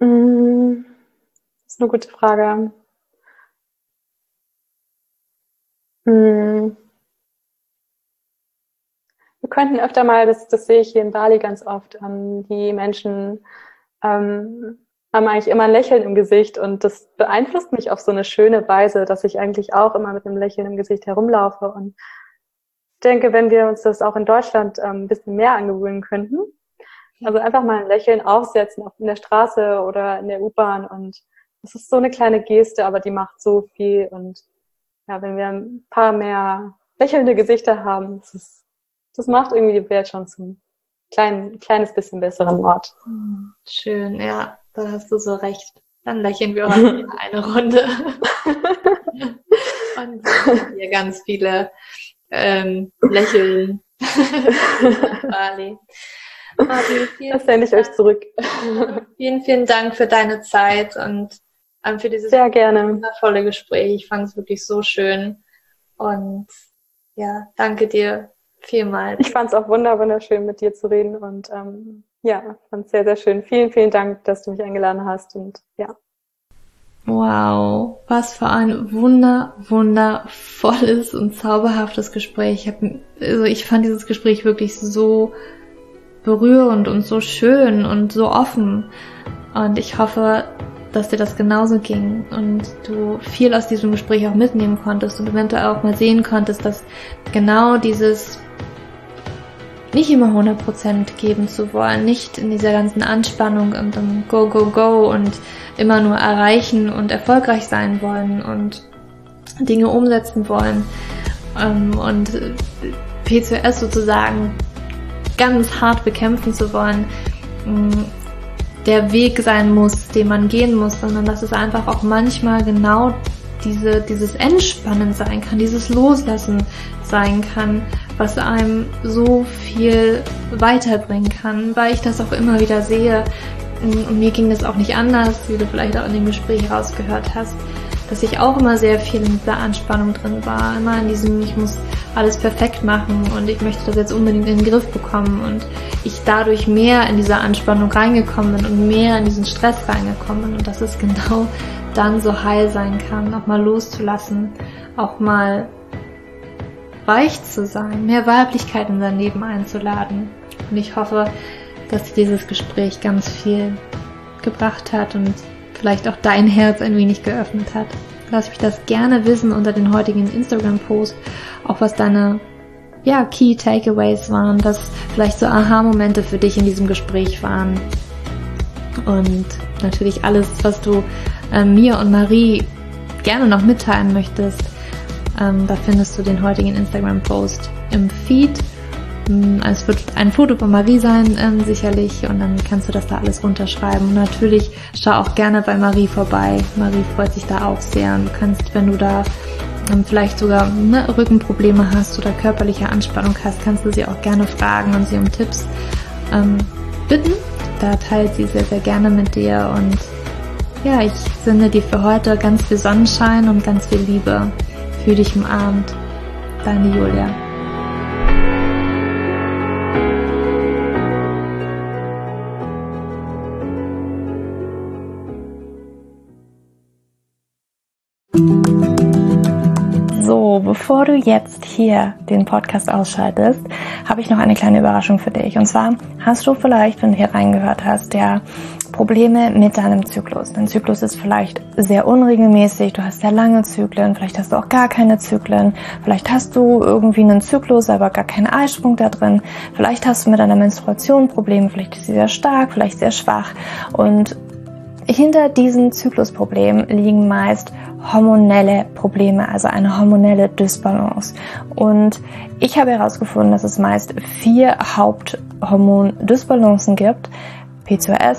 Mm, das ist eine gute Frage. Mm. Wir könnten öfter mal, das, das sehe ich hier in Bali ganz oft, ähm, die Menschen ähm, haben eigentlich immer ein Lächeln im Gesicht und das beeinflusst mich auf so eine schöne Weise, dass ich eigentlich auch immer mit einem Lächeln im Gesicht herumlaufe und denke, wenn wir uns das auch in Deutschland ähm, ein bisschen mehr angewöhnen könnten, also einfach mal ein Lächeln aufsetzen auf in der Straße oder in der U-Bahn und das ist so eine kleine Geste, aber die macht so viel und ja, wenn wir ein paar mehr lächelnde Gesichter haben, das, ist, das macht irgendwie die Welt schon zum klein, kleines bisschen besseren Ort. Schön, ja, da hast du so recht. Dann lächeln wir heute eine Runde. Und hier ganz viele ähm, Lächeln. Bali. Bali das sende ich euch zurück. vielen, vielen Dank für deine Zeit und ähm, für dieses Sehr gerne. wundervolle Gespräch. Ich fand es wirklich so schön. Und ja, danke dir vielmals. Ich fand es auch wunderschön, mit dir zu reden und ähm, ja, fand es sehr, sehr schön. Vielen, vielen Dank, dass du mich eingeladen hast und ja. Wow, was für ein wunder, wundervolles und zauberhaftes Gespräch. Ich, hab, also ich fand dieses Gespräch wirklich so berührend und so schön und so offen. Und ich hoffe, dass dir das genauso ging und du viel aus diesem Gespräch auch mitnehmen konntest und eventuell auch mal sehen konntest, dass genau dieses nicht immer 100% geben zu wollen, nicht in dieser ganzen Anspannung und dann go, go, go und immer nur erreichen und erfolgreich sein wollen und Dinge umsetzen wollen ähm, und P2S sozusagen ganz hart bekämpfen zu wollen, mm, der Weg sein muss, den man gehen muss, sondern dass es einfach auch manchmal genau diese, dieses Entspannen sein kann, dieses Loslassen sein kann, was einem so viel weiterbringen kann, weil ich das auch immer wieder sehe. Und mir ging das auch nicht anders, wie du vielleicht auch in dem Gespräch rausgehört hast, dass ich auch immer sehr viel in dieser Anspannung drin war, immer in diesem, ich muss alles perfekt machen und ich möchte das jetzt unbedingt in den Griff bekommen. Und ich dadurch mehr in diese Anspannung reingekommen bin und mehr in diesen Stress reingekommen bin. Und dass es genau dann so heil sein kann, auch mal loszulassen, auch mal weich zu sein, mehr Weiblichkeit in sein Leben einzuladen. Und ich hoffe, dass dieses Gespräch ganz viel gebracht hat und vielleicht auch dein Herz ein wenig geöffnet hat. Lass mich das gerne wissen unter den heutigen Instagram-Post, auch was deine ja, Key Takeaways waren, was vielleicht so Aha-Momente für dich in diesem Gespräch waren. Und natürlich alles, was du äh, mir und Marie gerne noch mitteilen möchtest, ähm, da findest du den heutigen Instagram-Post im Feed. Mm, es wird ein Foto von Marie sein, ähm, sicherlich, und dann kannst du das da alles runterschreiben. Und natürlich schau auch gerne bei Marie vorbei. Marie freut sich da auch sehr. Und du kannst, wenn du da ähm, vielleicht sogar ne, Rückenprobleme hast oder körperliche Anspannung hast, kannst du sie auch gerne fragen und sie um Tipps ähm, bitten. Da teilt sie sehr, sehr gerne mit dir. Und ja, ich sende dir für heute ganz viel Sonnenschein und ganz viel Liebe. Fühl dich umarmt. Deine Julia. So, bevor du jetzt hier den Podcast ausschaltest, habe ich noch eine kleine Überraschung für dich. Und zwar hast du vielleicht, wenn du hier reingehört hast, ja Probleme mit deinem Zyklus. Dein Zyklus ist vielleicht sehr unregelmäßig, du hast sehr lange Zyklen, vielleicht hast du auch gar keine Zyklen, vielleicht hast du irgendwie einen Zyklus, aber gar keinen Eisprung da drin, vielleicht hast du mit deiner Menstruation Probleme, vielleicht ist sie sehr stark, vielleicht sehr schwach und hinter diesen Zyklusproblemen liegen meist hormonelle Probleme, also eine hormonelle Dysbalance. Und ich habe herausgefunden, dass es meist vier Haupthormon-Dysbalancen gibt. P2S,